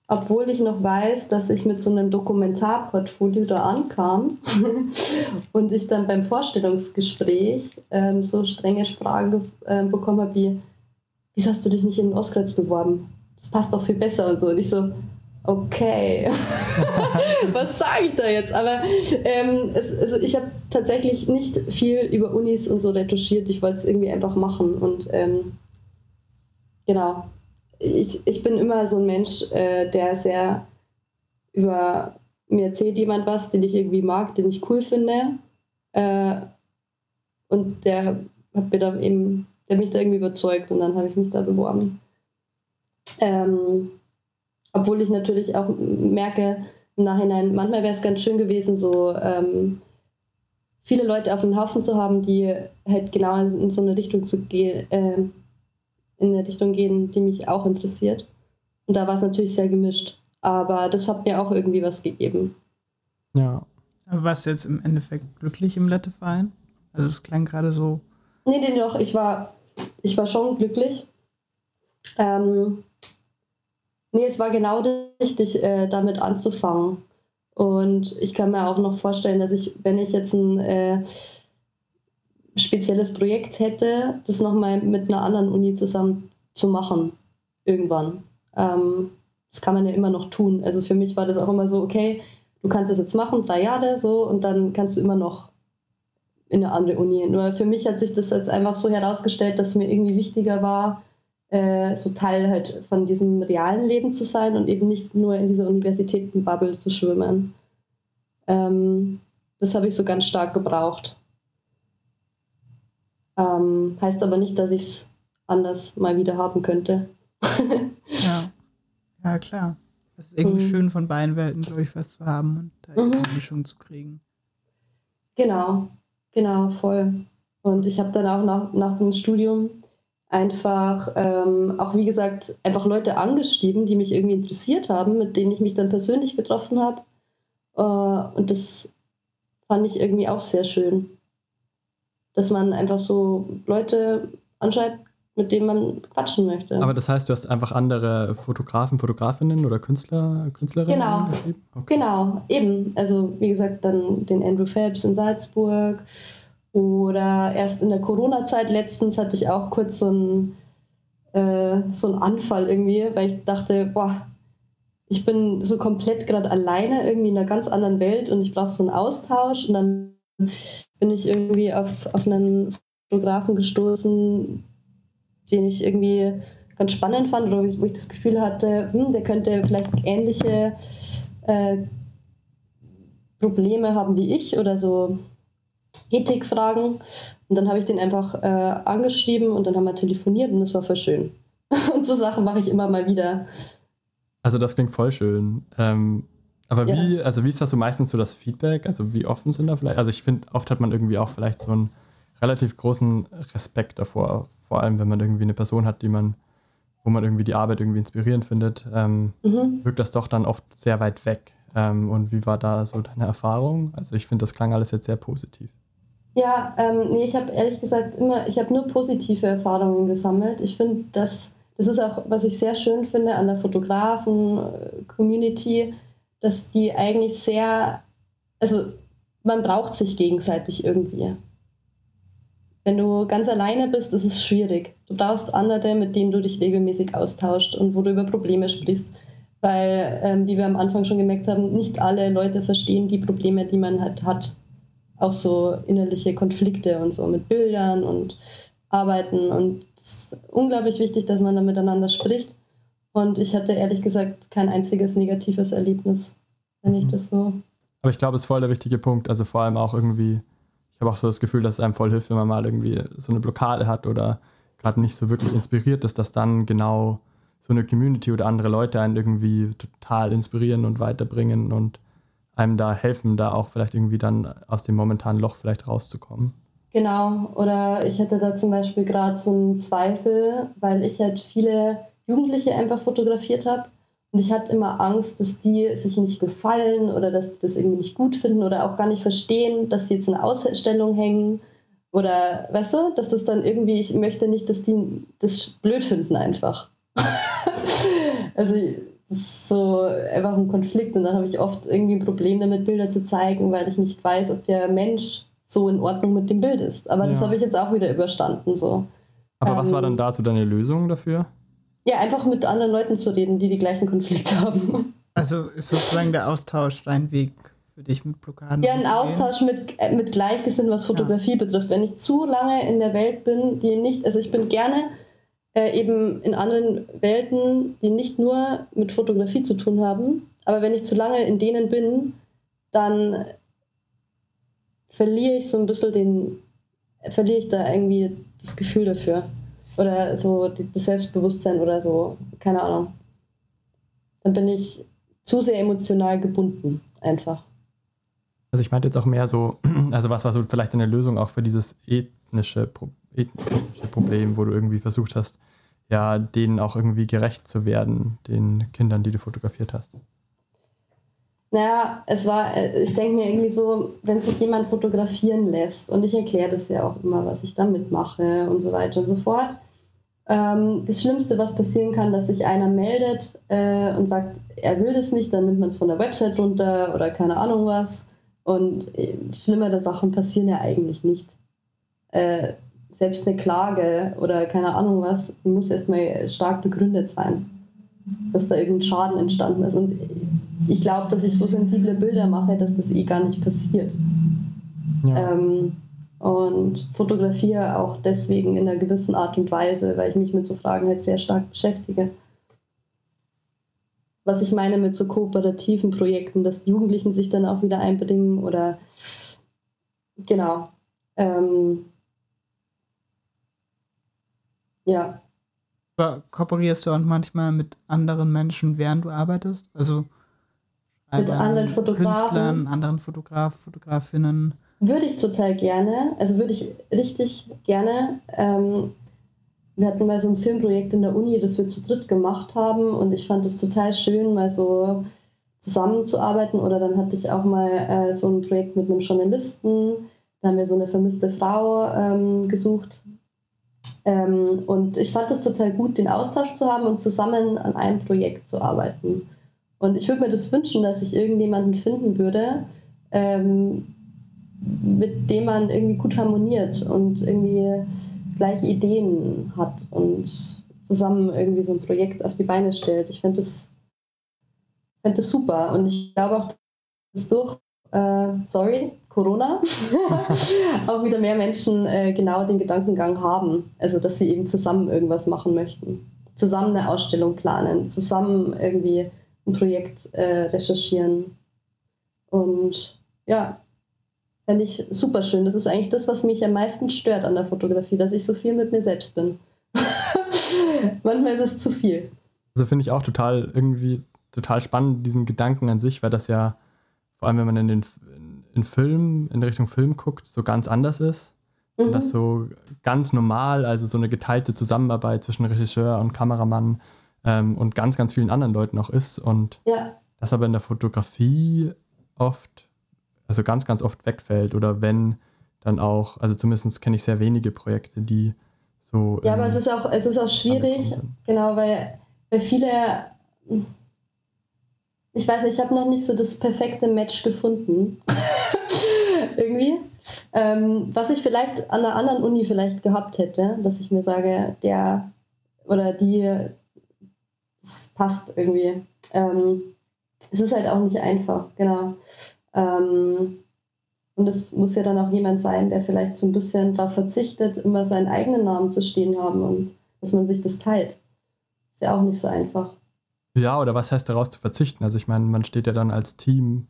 Obwohl ich noch weiß, dass ich mit so einem Dokumentarportfolio da ankam und ich dann beim Vorstellungsgespräch ähm, so strenge Fragen äh, bekommen habe wie, wieso hast du dich nicht in den Ostkreuz beworben? Das passt doch viel besser und so. Und ich so, okay, was sage ich da jetzt? Aber ähm, es, also ich habe tatsächlich nicht viel über Unis und so retuschiert. Ich wollte es irgendwie einfach machen. Und ähm, genau, ich, ich bin immer so ein Mensch, äh, der sehr über mir erzählt jemand was, den ich irgendwie mag, den ich cool finde. Äh, und der hat mir da eben, der mich da irgendwie überzeugt und dann habe ich mich da beworben. Ähm, obwohl ich natürlich auch merke, im Nachhinein, manchmal wäre es ganz schön gewesen, so ähm, viele Leute auf dem Haufen zu haben, die halt genau in so eine Richtung zu gehen, äh, in eine Richtung gehen, die mich auch interessiert. Und da war es natürlich sehr gemischt. Aber das hat mir auch irgendwie was gegeben. Ja. Aber warst du jetzt im Endeffekt glücklich im Letteverein? Also es klang gerade so. Nee, nee, doch, ich war, ich war schon glücklich. Ähm, Nee, es war genau richtig, äh, damit anzufangen. Und ich kann mir auch noch vorstellen, dass ich, wenn ich jetzt ein äh, spezielles Projekt hätte, das nochmal mit einer anderen Uni zusammen zu machen, irgendwann. Ähm, das kann man ja immer noch tun. Also für mich war das auch immer so, okay, du kannst das jetzt machen, drei Jahre so, und dann kannst du immer noch in eine andere Uni. Nur für mich hat sich das jetzt einfach so herausgestellt, dass mir irgendwie wichtiger war, äh, so Teil halt von diesem realen Leben zu sein und eben nicht nur in dieser Universitätenbubble zu schwimmen. Ähm, das habe ich so ganz stark gebraucht. Ähm, heißt aber nicht, dass ich es anders mal wieder haben könnte. ja. ja, klar. Es ist irgendwie mhm. schön, von beiden Welten, glaube ich, was zu haben und da mhm. eine Mischung zu kriegen. Genau, genau, voll. Und ich habe dann auch nach, nach dem Studium einfach ähm, auch wie gesagt einfach Leute angeschrieben, die mich irgendwie interessiert haben, mit denen ich mich dann persönlich getroffen habe. Äh, und das fand ich irgendwie auch sehr schön, dass man einfach so Leute anschreibt, mit denen man quatschen möchte. Aber das heißt, du hast einfach andere Fotografen, Fotografinnen oder Künstler, Künstlerinnen genau. geschrieben? Okay. Genau, eben. Also wie gesagt, dann den Andrew Phelps in Salzburg, oder erst in der Corona-Zeit letztens hatte ich auch kurz so einen, äh, so einen Anfall irgendwie, weil ich dachte, boah, ich bin so komplett gerade alleine irgendwie in einer ganz anderen Welt und ich brauche so einen Austausch. Und dann bin ich irgendwie auf, auf einen Fotografen gestoßen, den ich irgendwie ganz spannend fand oder wo ich das Gefühl hatte, hm, der könnte vielleicht ähnliche äh, Probleme haben wie ich oder so Ethikfragen. Und dann habe ich den einfach äh, angeschrieben und dann haben wir telefoniert und das war voll schön. und so Sachen mache ich immer mal wieder. Also das klingt voll schön. Ähm, aber ja. wie, also wie ist das so meistens so das Feedback? Also wie offen sind da vielleicht? Also ich finde, oft hat man irgendwie auch vielleicht so einen relativ großen Respekt davor, vor allem wenn man irgendwie eine Person hat, die man, wo man irgendwie die Arbeit irgendwie inspirierend findet, ähm, mhm. wirkt das doch dann oft sehr weit weg. Ähm, und wie war da so deine Erfahrung? Also ich finde, das klang alles jetzt sehr positiv. Ja, ähm, nee, ich habe ehrlich gesagt immer, ich habe nur positive Erfahrungen gesammelt. Ich finde, das, das ist auch, was ich sehr schön finde an der Fotografen-Community, dass die eigentlich sehr, also man braucht sich gegenseitig irgendwie. Wenn du ganz alleine bist, ist es schwierig. Du brauchst andere, mit denen du dich regelmäßig austauscht und wo du über Probleme sprichst. weil, ähm, wie wir am Anfang schon gemerkt haben, nicht alle Leute verstehen die Probleme, die man halt hat. Auch so innerliche Konflikte und so mit Bildern und Arbeiten. Und es ist unglaublich wichtig, dass man da miteinander spricht. Und ich hatte ehrlich gesagt kein einziges negatives Erlebnis, wenn ich mhm. das so. Aber ich glaube, es ist voll der wichtige Punkt. Also vor allem auch irgendwie, ich habe auch so das Gefühl, dass es einem voll hilft, wenn man mal irgendwie so eine Blockade hat oder gerade nicht so wirklich inspiriert ist, dass dann genau so eine Community oder andere Leute einen irgendwie total inspirieren und weiterbringen und einem da helfen, da auch vielleicht irgendwie dann aus dem momentanen Loch vielleicht rauszukommen. Genau, oder ich hatte da zum Beispiel gerade so einen Zweifel, weil ich halt viele Jugendliche einfach fotografiert habe und ich hatte immer Angst, dass die sich nicht gefallen oder dass die das irgendwie nicht gut finden oder auch gar nicht verstehen, dass sie jetzt in einer Ausstellung hängen oder weißt du, dass das dann irgendwie, ich möchte nicht, dass die das blöd finden einfach. also das ist so einfach ein Konflikt und dann habe ich oft irgendwie ein Problem damit, Bilder zu zeigen, weil ich nicht weiß, ob der Mensch so in Ordnung mit dem Bild ist. Aber ja. das habe ich jetzt auch wieder überstanden. So. Aber ähm, was war dann ähm, dazu deine Lösung dafür? Ja, einfach mit anderen Leuten zu reden, die die gleichen Konflikte haben. Also ist sozusagen der Austausch dein Weg für dich mit Blockaden? Ja, ein Austausch mit, äh, mit Gleichgesinnten, was Fotografie ja. betrifft. Wenn ich zu lange in der Welt bin, die nicht, also ich bin gerne äh, eben in anderen Welten, die nicht nur mit Fotografie zu tun haben. Aber wenn ich zu lange in denen bin, dann verliere ich so ein bisschen den, verliere ich da irgendwie das Gefühl dafür. Oder so das Selbstbewusstsein oder so, keine Ahnung. Dann bin ich zu sehr emotional gebunden, einfach. Also ich meinte jetzt auch mehr so, also was war so vielleicht eine Lösung auch für dieses ethnische, ethnische Problem, wo du irgendwie versucht hast, ja, denen auch irgendwie gerecht zu werden, den Kindern, die du fotografiert hast? Naja, es war, äh, ich denke mir irgendwie so, wenn sich jemand fotografieren lässt, und ich erkläre das ja auch immer, was ich damit mache und so weiter und so fort. Ähm, das Schlimmste, was passieren kann, dass sich einer meldet äh, und sagt, er will das nicht, dann nimmt man es von der Website runter oder keine Ahnung was. Und äh, schlimmere Sachen passieren ja eigentlich nicht. Äh, selbst eine Klage oder keine Ahnung was, muss erstmal stark begründet sein, dass da irgendein Schaden entstanden ist. Und ich glaube, dass ich so sensible Bilder mache, dass das eh gar nicht passiert. Ja. Ähm, und fotografiere auch deswegen in einer gewissen Art und Weise, weil ich mich mit so Fragen halt sehr stark beschäftige. Was ich meine mit so kooperativen Projekten, dass die Jugendlichen sich dann auch wieder einbringen oder genau. Ähm, ja. Aber kooperierst du auch manchmal mit anderen Menschen, während du arbeitest? Also mit anderen Fotografen. Künstlern, anderen Fotograf, Fotografinnen. Würde ich total gerne. Also würde ich richtig gerne. Ähm, wir hatten mal so ein Filmprojekt in der Uni, das wir zu dritt gemacht haben und ich fand es total schön, mal so zusammenzuarbeiten. Oder dann hatte ich auch mal äh, so ein Projekt mit einem Journalisten. Da haben wir so eine vermisste Frau ähm, gesucht, ähm, und ich fand es total gut, den Austausch zu haben und zusammen an einem Projekt zu arbeiten. Und ich würde mir das wünschen, dass ich irgendjemanden finden würde, ähm, mit dem man irgendwie gut harmoniert und irgendwie gleiche Ideen hat und zusammen irgendwie so ein Projekt auf die Beine stellt. Ich fände das, fänd das super. Und ich glaube auch, dass durch, äh, sorry, Corona auch wieder mehr Menschen äh, genau den Gedankengang haben. Also, dass sie eben zusammen irgendwas machen möchten. Zusammen eine Ausstellung planen, zusammen irgendwie ein Projekt äh, recherchieren. Und ja, fände ich super schön. Das ist eigentlich das, was mich am meisten stört an der Fotografie, dass ich so viel mit mir selbst bin. Manchmal ist es zu viel. Also finde ich auch total irgendwie total spannend, diesen Gedanken an sich, weil das ja, vor allem wenn man in den in Film, in Richtung Film guckt, so ganz anders ist. Mhm. Und das so ganz normal, also so eine geteilte Zusammenarbeit zwischen Regisseur und Kameramann ähm, und ganz, ganz vielen anderen Leuten auch ist. Und ja. das aber in der Fotografie oft, also ganz, ganz oft wegfällt. Oder wenn, dann auch, also zumindest kenne ich sehr wenige Projekte, die so. Ja, ähm, aber es ist auch, es ist auch schwierig, genau, weil, weil viele ich weiß nicht, ich habe noch nicht so das perfekte Match gefunden. Irgendwie. Ähm, was ich vielleicht an einer anderen Uni vielleicht gehabt hätte, dass ich mir sage, der oder die, das passt irgendwie. ähm, es ist halt auch nicht einfach, genau. Ähm, und es muss ja dann auch jemand sein, der vielleicht so ein bisschen darauf verzichtet, immer seinen eigenen Namen zu stehen haben und dass man sich das teilt. Ist ja auch nicht so einfach. Ja, oder was heißt daraus zu verzichten? Also ich meine, man steht ja dann als Team.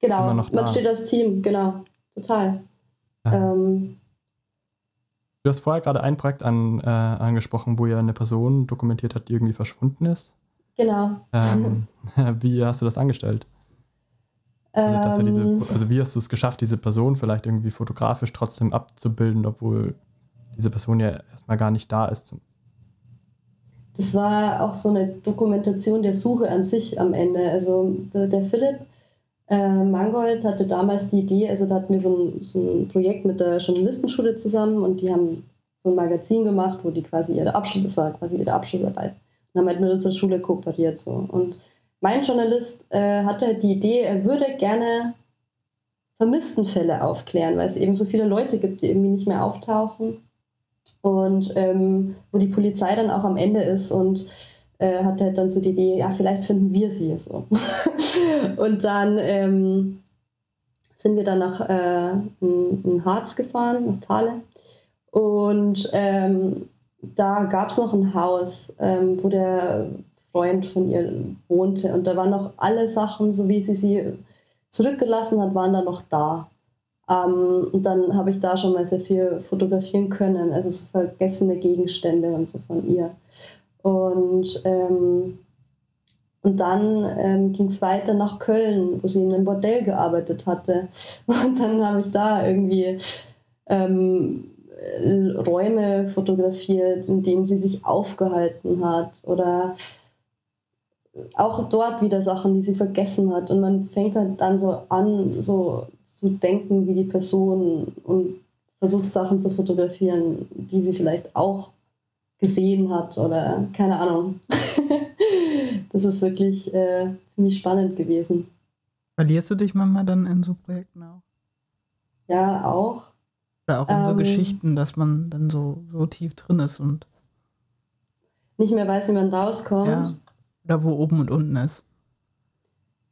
Genau, immer noch da. man steht als Team, genau, total. Ja. Ähm, du hast vorher gerade ein Projekt an, äh, angesprochen, wo ihr eine Person dokumentiert hat, die irgendwie verschwunden ist. Genau. Ähm, wie hast du das angestellt? Also, er diese, ähm. also wie hast du es geschafft, diese Person vielleicht irgendwie fotografisch trotzdem abzubilden, obwohl diese Person ja erstmal gar nicht da ist? Das war auch so eine Dokumentation der Suche an sich am Ende. Also der Philipp äh, Mangold hatte damals die Idee, also da hatten wir so ein, so ein Projekt mit der Journalistenschule zusammen und die haben so ein Magazin gemacht, wo die quasi ihre Abschluss, das war quasi ihre Abschlussarbeit, und haben halt mit unserer Schule kooperiert so. Und mein Journalist äh, hatte halt die Idee, er würde gerne Vermisstenfälle aufklären, weil es eben so viele Leute gibt, die irgendwie nicht mehr auftauchen und ähm, wo die Polizei dann auch am Ende ist und äh, hatte halt dann so die Idee, ja, vielleicht finden wir sie so. und dann ähm, sind wir dann nach äh, in, in Harz gefahren, nach Thale und ähm, da gab es noch ein Haus, ähm, wo der Freund von ihr wohnte. Und da waren noch alle Sachen, so wie sie sie zurückgelassen hat, waren da noch da. Ähm, und dann habe ich da schon mal sehr viel fotografieren können, also so vergessene Gegenstände und so von ihr. Und, ähm, und dann ähm, ging es weiter nach Köln, wo sie in einem Bordell gearbeitet hatte. Und dann habe ich da irgendwie ähm, Räume fotografiert, in denen sie sich aufgehalten hat oder auch dort wieder Sachen, die sie vergessen hat. Und man fängt halt dann so an, so zu denken wie die Person und versucht Sachen zu fotografieren, die sie vielleicht auch gesehen hat oder keine Ahnung. das ist wirklich äh, ziemlich spannend gewesen. Verlierst du dich manchmal dann in so Projekten auch? Ja, auch. Oder auch in ähm, so Geschichten, dass man dann so, so tief drin ist und nicht mehr weiß, wie man rauskommt. Ja. Oder wo oben und unten ist.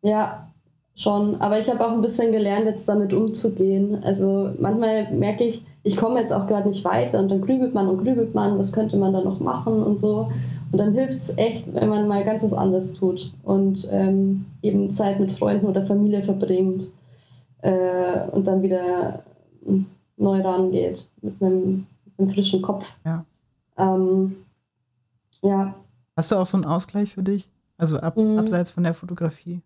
Ja, schon. Aber ich habe auch ein bisschen gelernt, jetzt damit umzugehen. Also manchmal merke ich, ich komme jetzt auch gerade nicht weiter und dann grübelt man und grübelt man, was könnte man da noch machen und so. Und dann hilft es echt, wenn man mal ganz was anderes tut und ähm, eben Zeit mit Freunden oder Familie verbringt äh, und dann wieder neu rangeht mit einem, mit einem frischen Kopf. Ja. Ähm, ja, Hast du auch so einen Ausgleich für dich? Also ab, mhm. abseits von der Fotografie?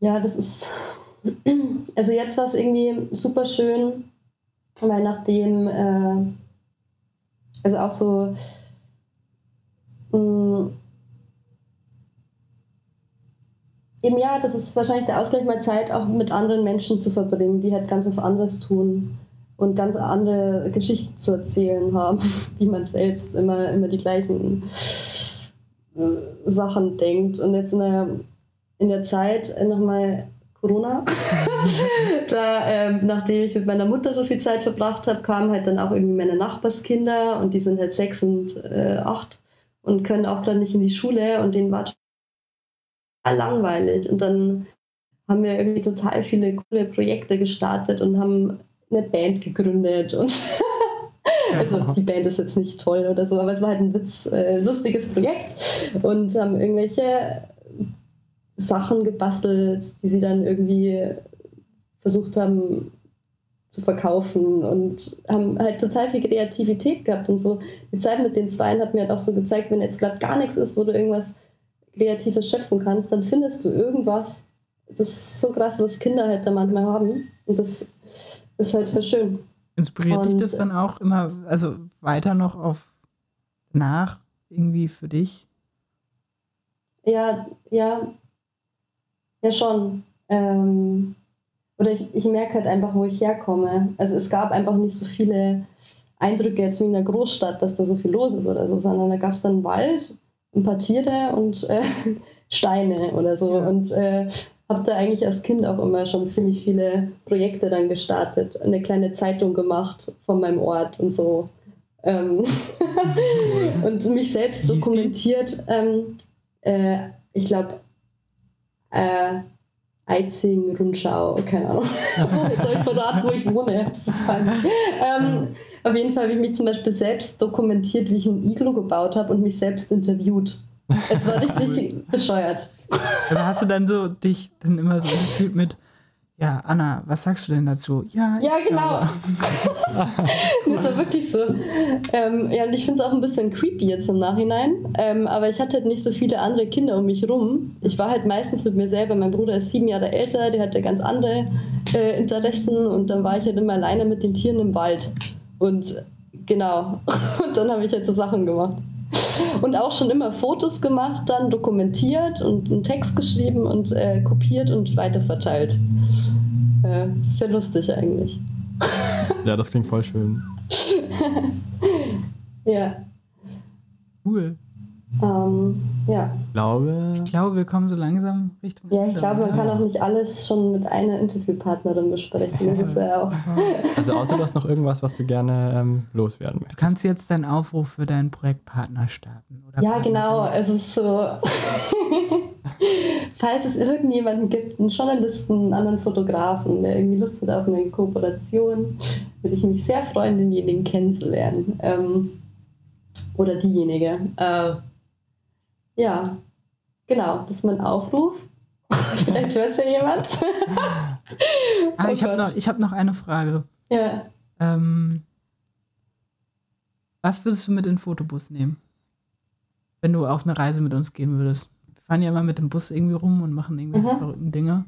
Ja, das ist. Also jetzt war es irgendwie super schön, weil nachdem, äh, also auch so, mh, mm, eben ja, das ist wahrscheinlich der Ausgleich, mal Zeit auch mit anderen Menschen zu verbringen, die halt ganz was anderes tun und ganz andere Geschichten zu erzählen haben, wie man selbst immer, immer die gleichen äh, Sachen denkt. Und jetzt in der, in der Zeit nochmal Corona, da, ähm, nachdem ich mit meiner Mutter so viel Zeit verbracht habe, kamen halt dann auch irgendwie meine Nachbarskinder und die sind halt sechs und äh, acht und können auch gerade nicht in die Schule und denen war total langweilig. Und dann haben wir irgendwie total viele coole Projekte gestartet und haben eine Band gegründet und also die Band ist jetzt nicht toll oder so, aber es war halt ein witz, äh, lustiges Projekt und haben irgendwelche Sachen gebastelt, die sie dann irgendwie versucht haben zu verkaufen und haben halt total viel Kreativität gehabt und so. Die Zeit mit den Zweien hat mir halt auch so gezeigt, wenn jetzt gerade gar nichts ist, wo du irgendwas Kreatives schöpfen kannst, dann findest du irgendwas. Das ist so krass, was Kinder halt da manchmal haben. Und das ist halt für schön. Inspiriert und, dich das dann auch immer, also weiter noch auf nach irgendwie für dich? Ja, ja, ja schon. Ähm, oder ich, ich merke halt einfach, wo ich herkomme. Also es gab einfach nicht so viele Eindrücke jetzt wie in der Großstadt, dass da so viel los ist oder so, sondern da gab es dann Wald, ein paar Tiere und äh, Steine oder so. Ja. Und äh, habe da eigentlich als Kind auch immer schon ziemlich viele Projekte dann gestartet, eine kleine Zeitung gemacht von meinem Ort und so. Ähm und mich selbst dokumentiert. Ähm, äh, ich glaube, äh, Eizing, Rundschau, keine Ahnung. Jetzt habe ich verraten, wo ich wohne. Das ist fein. Ähm, auf jeden Fall habe ich mich zum Beispiel selbst dokumentiert, wie ich ein Iglo gebaut habe und mich selbst interviewt. Es war richtig bescheuert. Da hast du dann so dich dann immer so gefühlt mit, ja, Anna, was sagst du denn dazu? Ja, ja genau. das war wirklich so. Ähm, ja, und ich finde es auch ein bisschen creepy jetzt im Nachhinein. Ähm, aber ich hatte halt nicht so viele andere Kinder um mich rum. Ich war halt meistens mit mir selber. Mein Bruder ist sieben Jahre älter, der hatte ganz andere äh, Interessen. Und dann war ich halt immer alleine mit den Tieren im Wald. Und genau. Und dann habe ich halt so Sachen gemacht. Und auch schon immer Fotos gemacht, dann dokumentiert und einen Text geschrieben und äh, kopiert und weiterverteilt. Äh, sehr lustig eigentlich. Ja, das klingt voll schön. ja. Cool. Ähm, ja. Ich glaube, ich glaube, wir kommen so langsam Richtung. Ja, ich glaube, man kann auch nicht alles schon mit einer Interviewpartnerin besprechen. Das ist ja auch. Also, außer du hast noch irgendwas, was du gerne ähm, loswerden möchtest. Du kannst jetzt deinen Aufruf für deinen Projektpartner starten. Oder ja, genau. Es ist so. Falls es irgendjemanden gibt, einen Journalisten, einen anderen Fotografen, der irgendwie Lust hat auf eine Kooperation, würde ich mich sehr freuen, denjenigen kennenzulernen. Ähm, oder diejenige. Äh, ja, genau, das ist mein Aufruf. Vielleicht hört es ja jemand. ah, oh ich habe noch, hab noch eine Frage. Ja. Ähm, was würdest du mit in den Fotobus nehmen? Wenn du auf eine Reise mit uns gehen würdest. Wir fahren ja immer mit dem Bus irgendwie rum und machen irgendwie mhm. verrückten Dinge.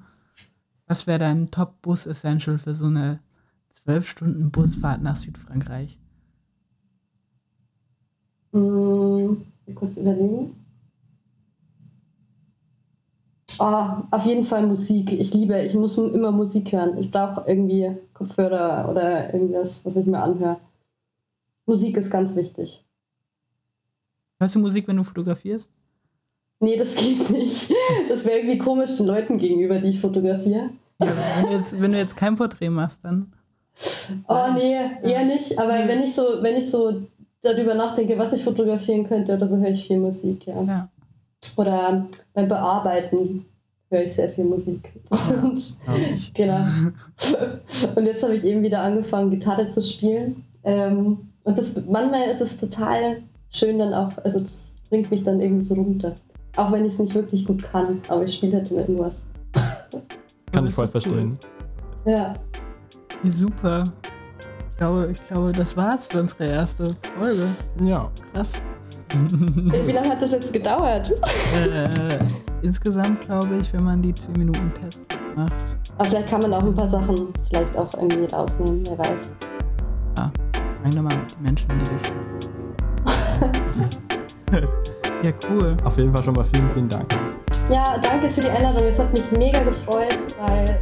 Was wäre dein Top-Bus-Essential für so eine zwölf Stunden Busfahrt nach Südfrankreich? Hm, kurz überlegen. Oh, auf jeden Fall Musik. Ich liebe, ich muss immer Musik hören. Ich brauche irgendwie Kopfhörer oder irgendwas, was ich mir anhöre. Musik ist ganz wichtig. Hörst du Musik, wenn du fotografierst? Nee, das geht nicht. Das wäre irgendwie komisch den Leuten gegenüber, die ich fotografiere. Ja, wenn, du jetzt, wenn du jetzt kein Porträt machst, dann. Oh nee, eher nicht. Aber nee. wenn ich so, wenn ich so darüber nachdenke, was ich fotografieren könnte oder so, höre ich viel Musik, ja. ja. Oder beim Bearbeiten höre ich sehr viel Musik. Ja, und, genau. und jetzt habe ich eben wieder angefangen, Gitarre zu spielen. Ähm, und das, manchmal ist es total schön dann auch, also das bringt mich dann irgendwie so runter. Auch wenn ich es nicht wirklich gut kann, aber ich spiele halt immer irgendwas. Kann ich voll verstehen. Cool. Ja. Super. Ich glaube, ich glaube, das war's für unsere erste Folge. Ja. Krass. Wie lange hat das jetzt gedauert? Äh, insgesamt glaube ich, wenn man die 10 Minuten Test macht. Aber vielleicht kann man auch ein paar Sachen vielleicht auch irgendwie rausnehmen, wer weiß. Ja, fragen wir mal die Menschen, die das Ja, cool. Auf jeden Fall schon mal vielen, vielen Dank. Ja, danke für die Einladung. Es hat mich mega gefreut, weil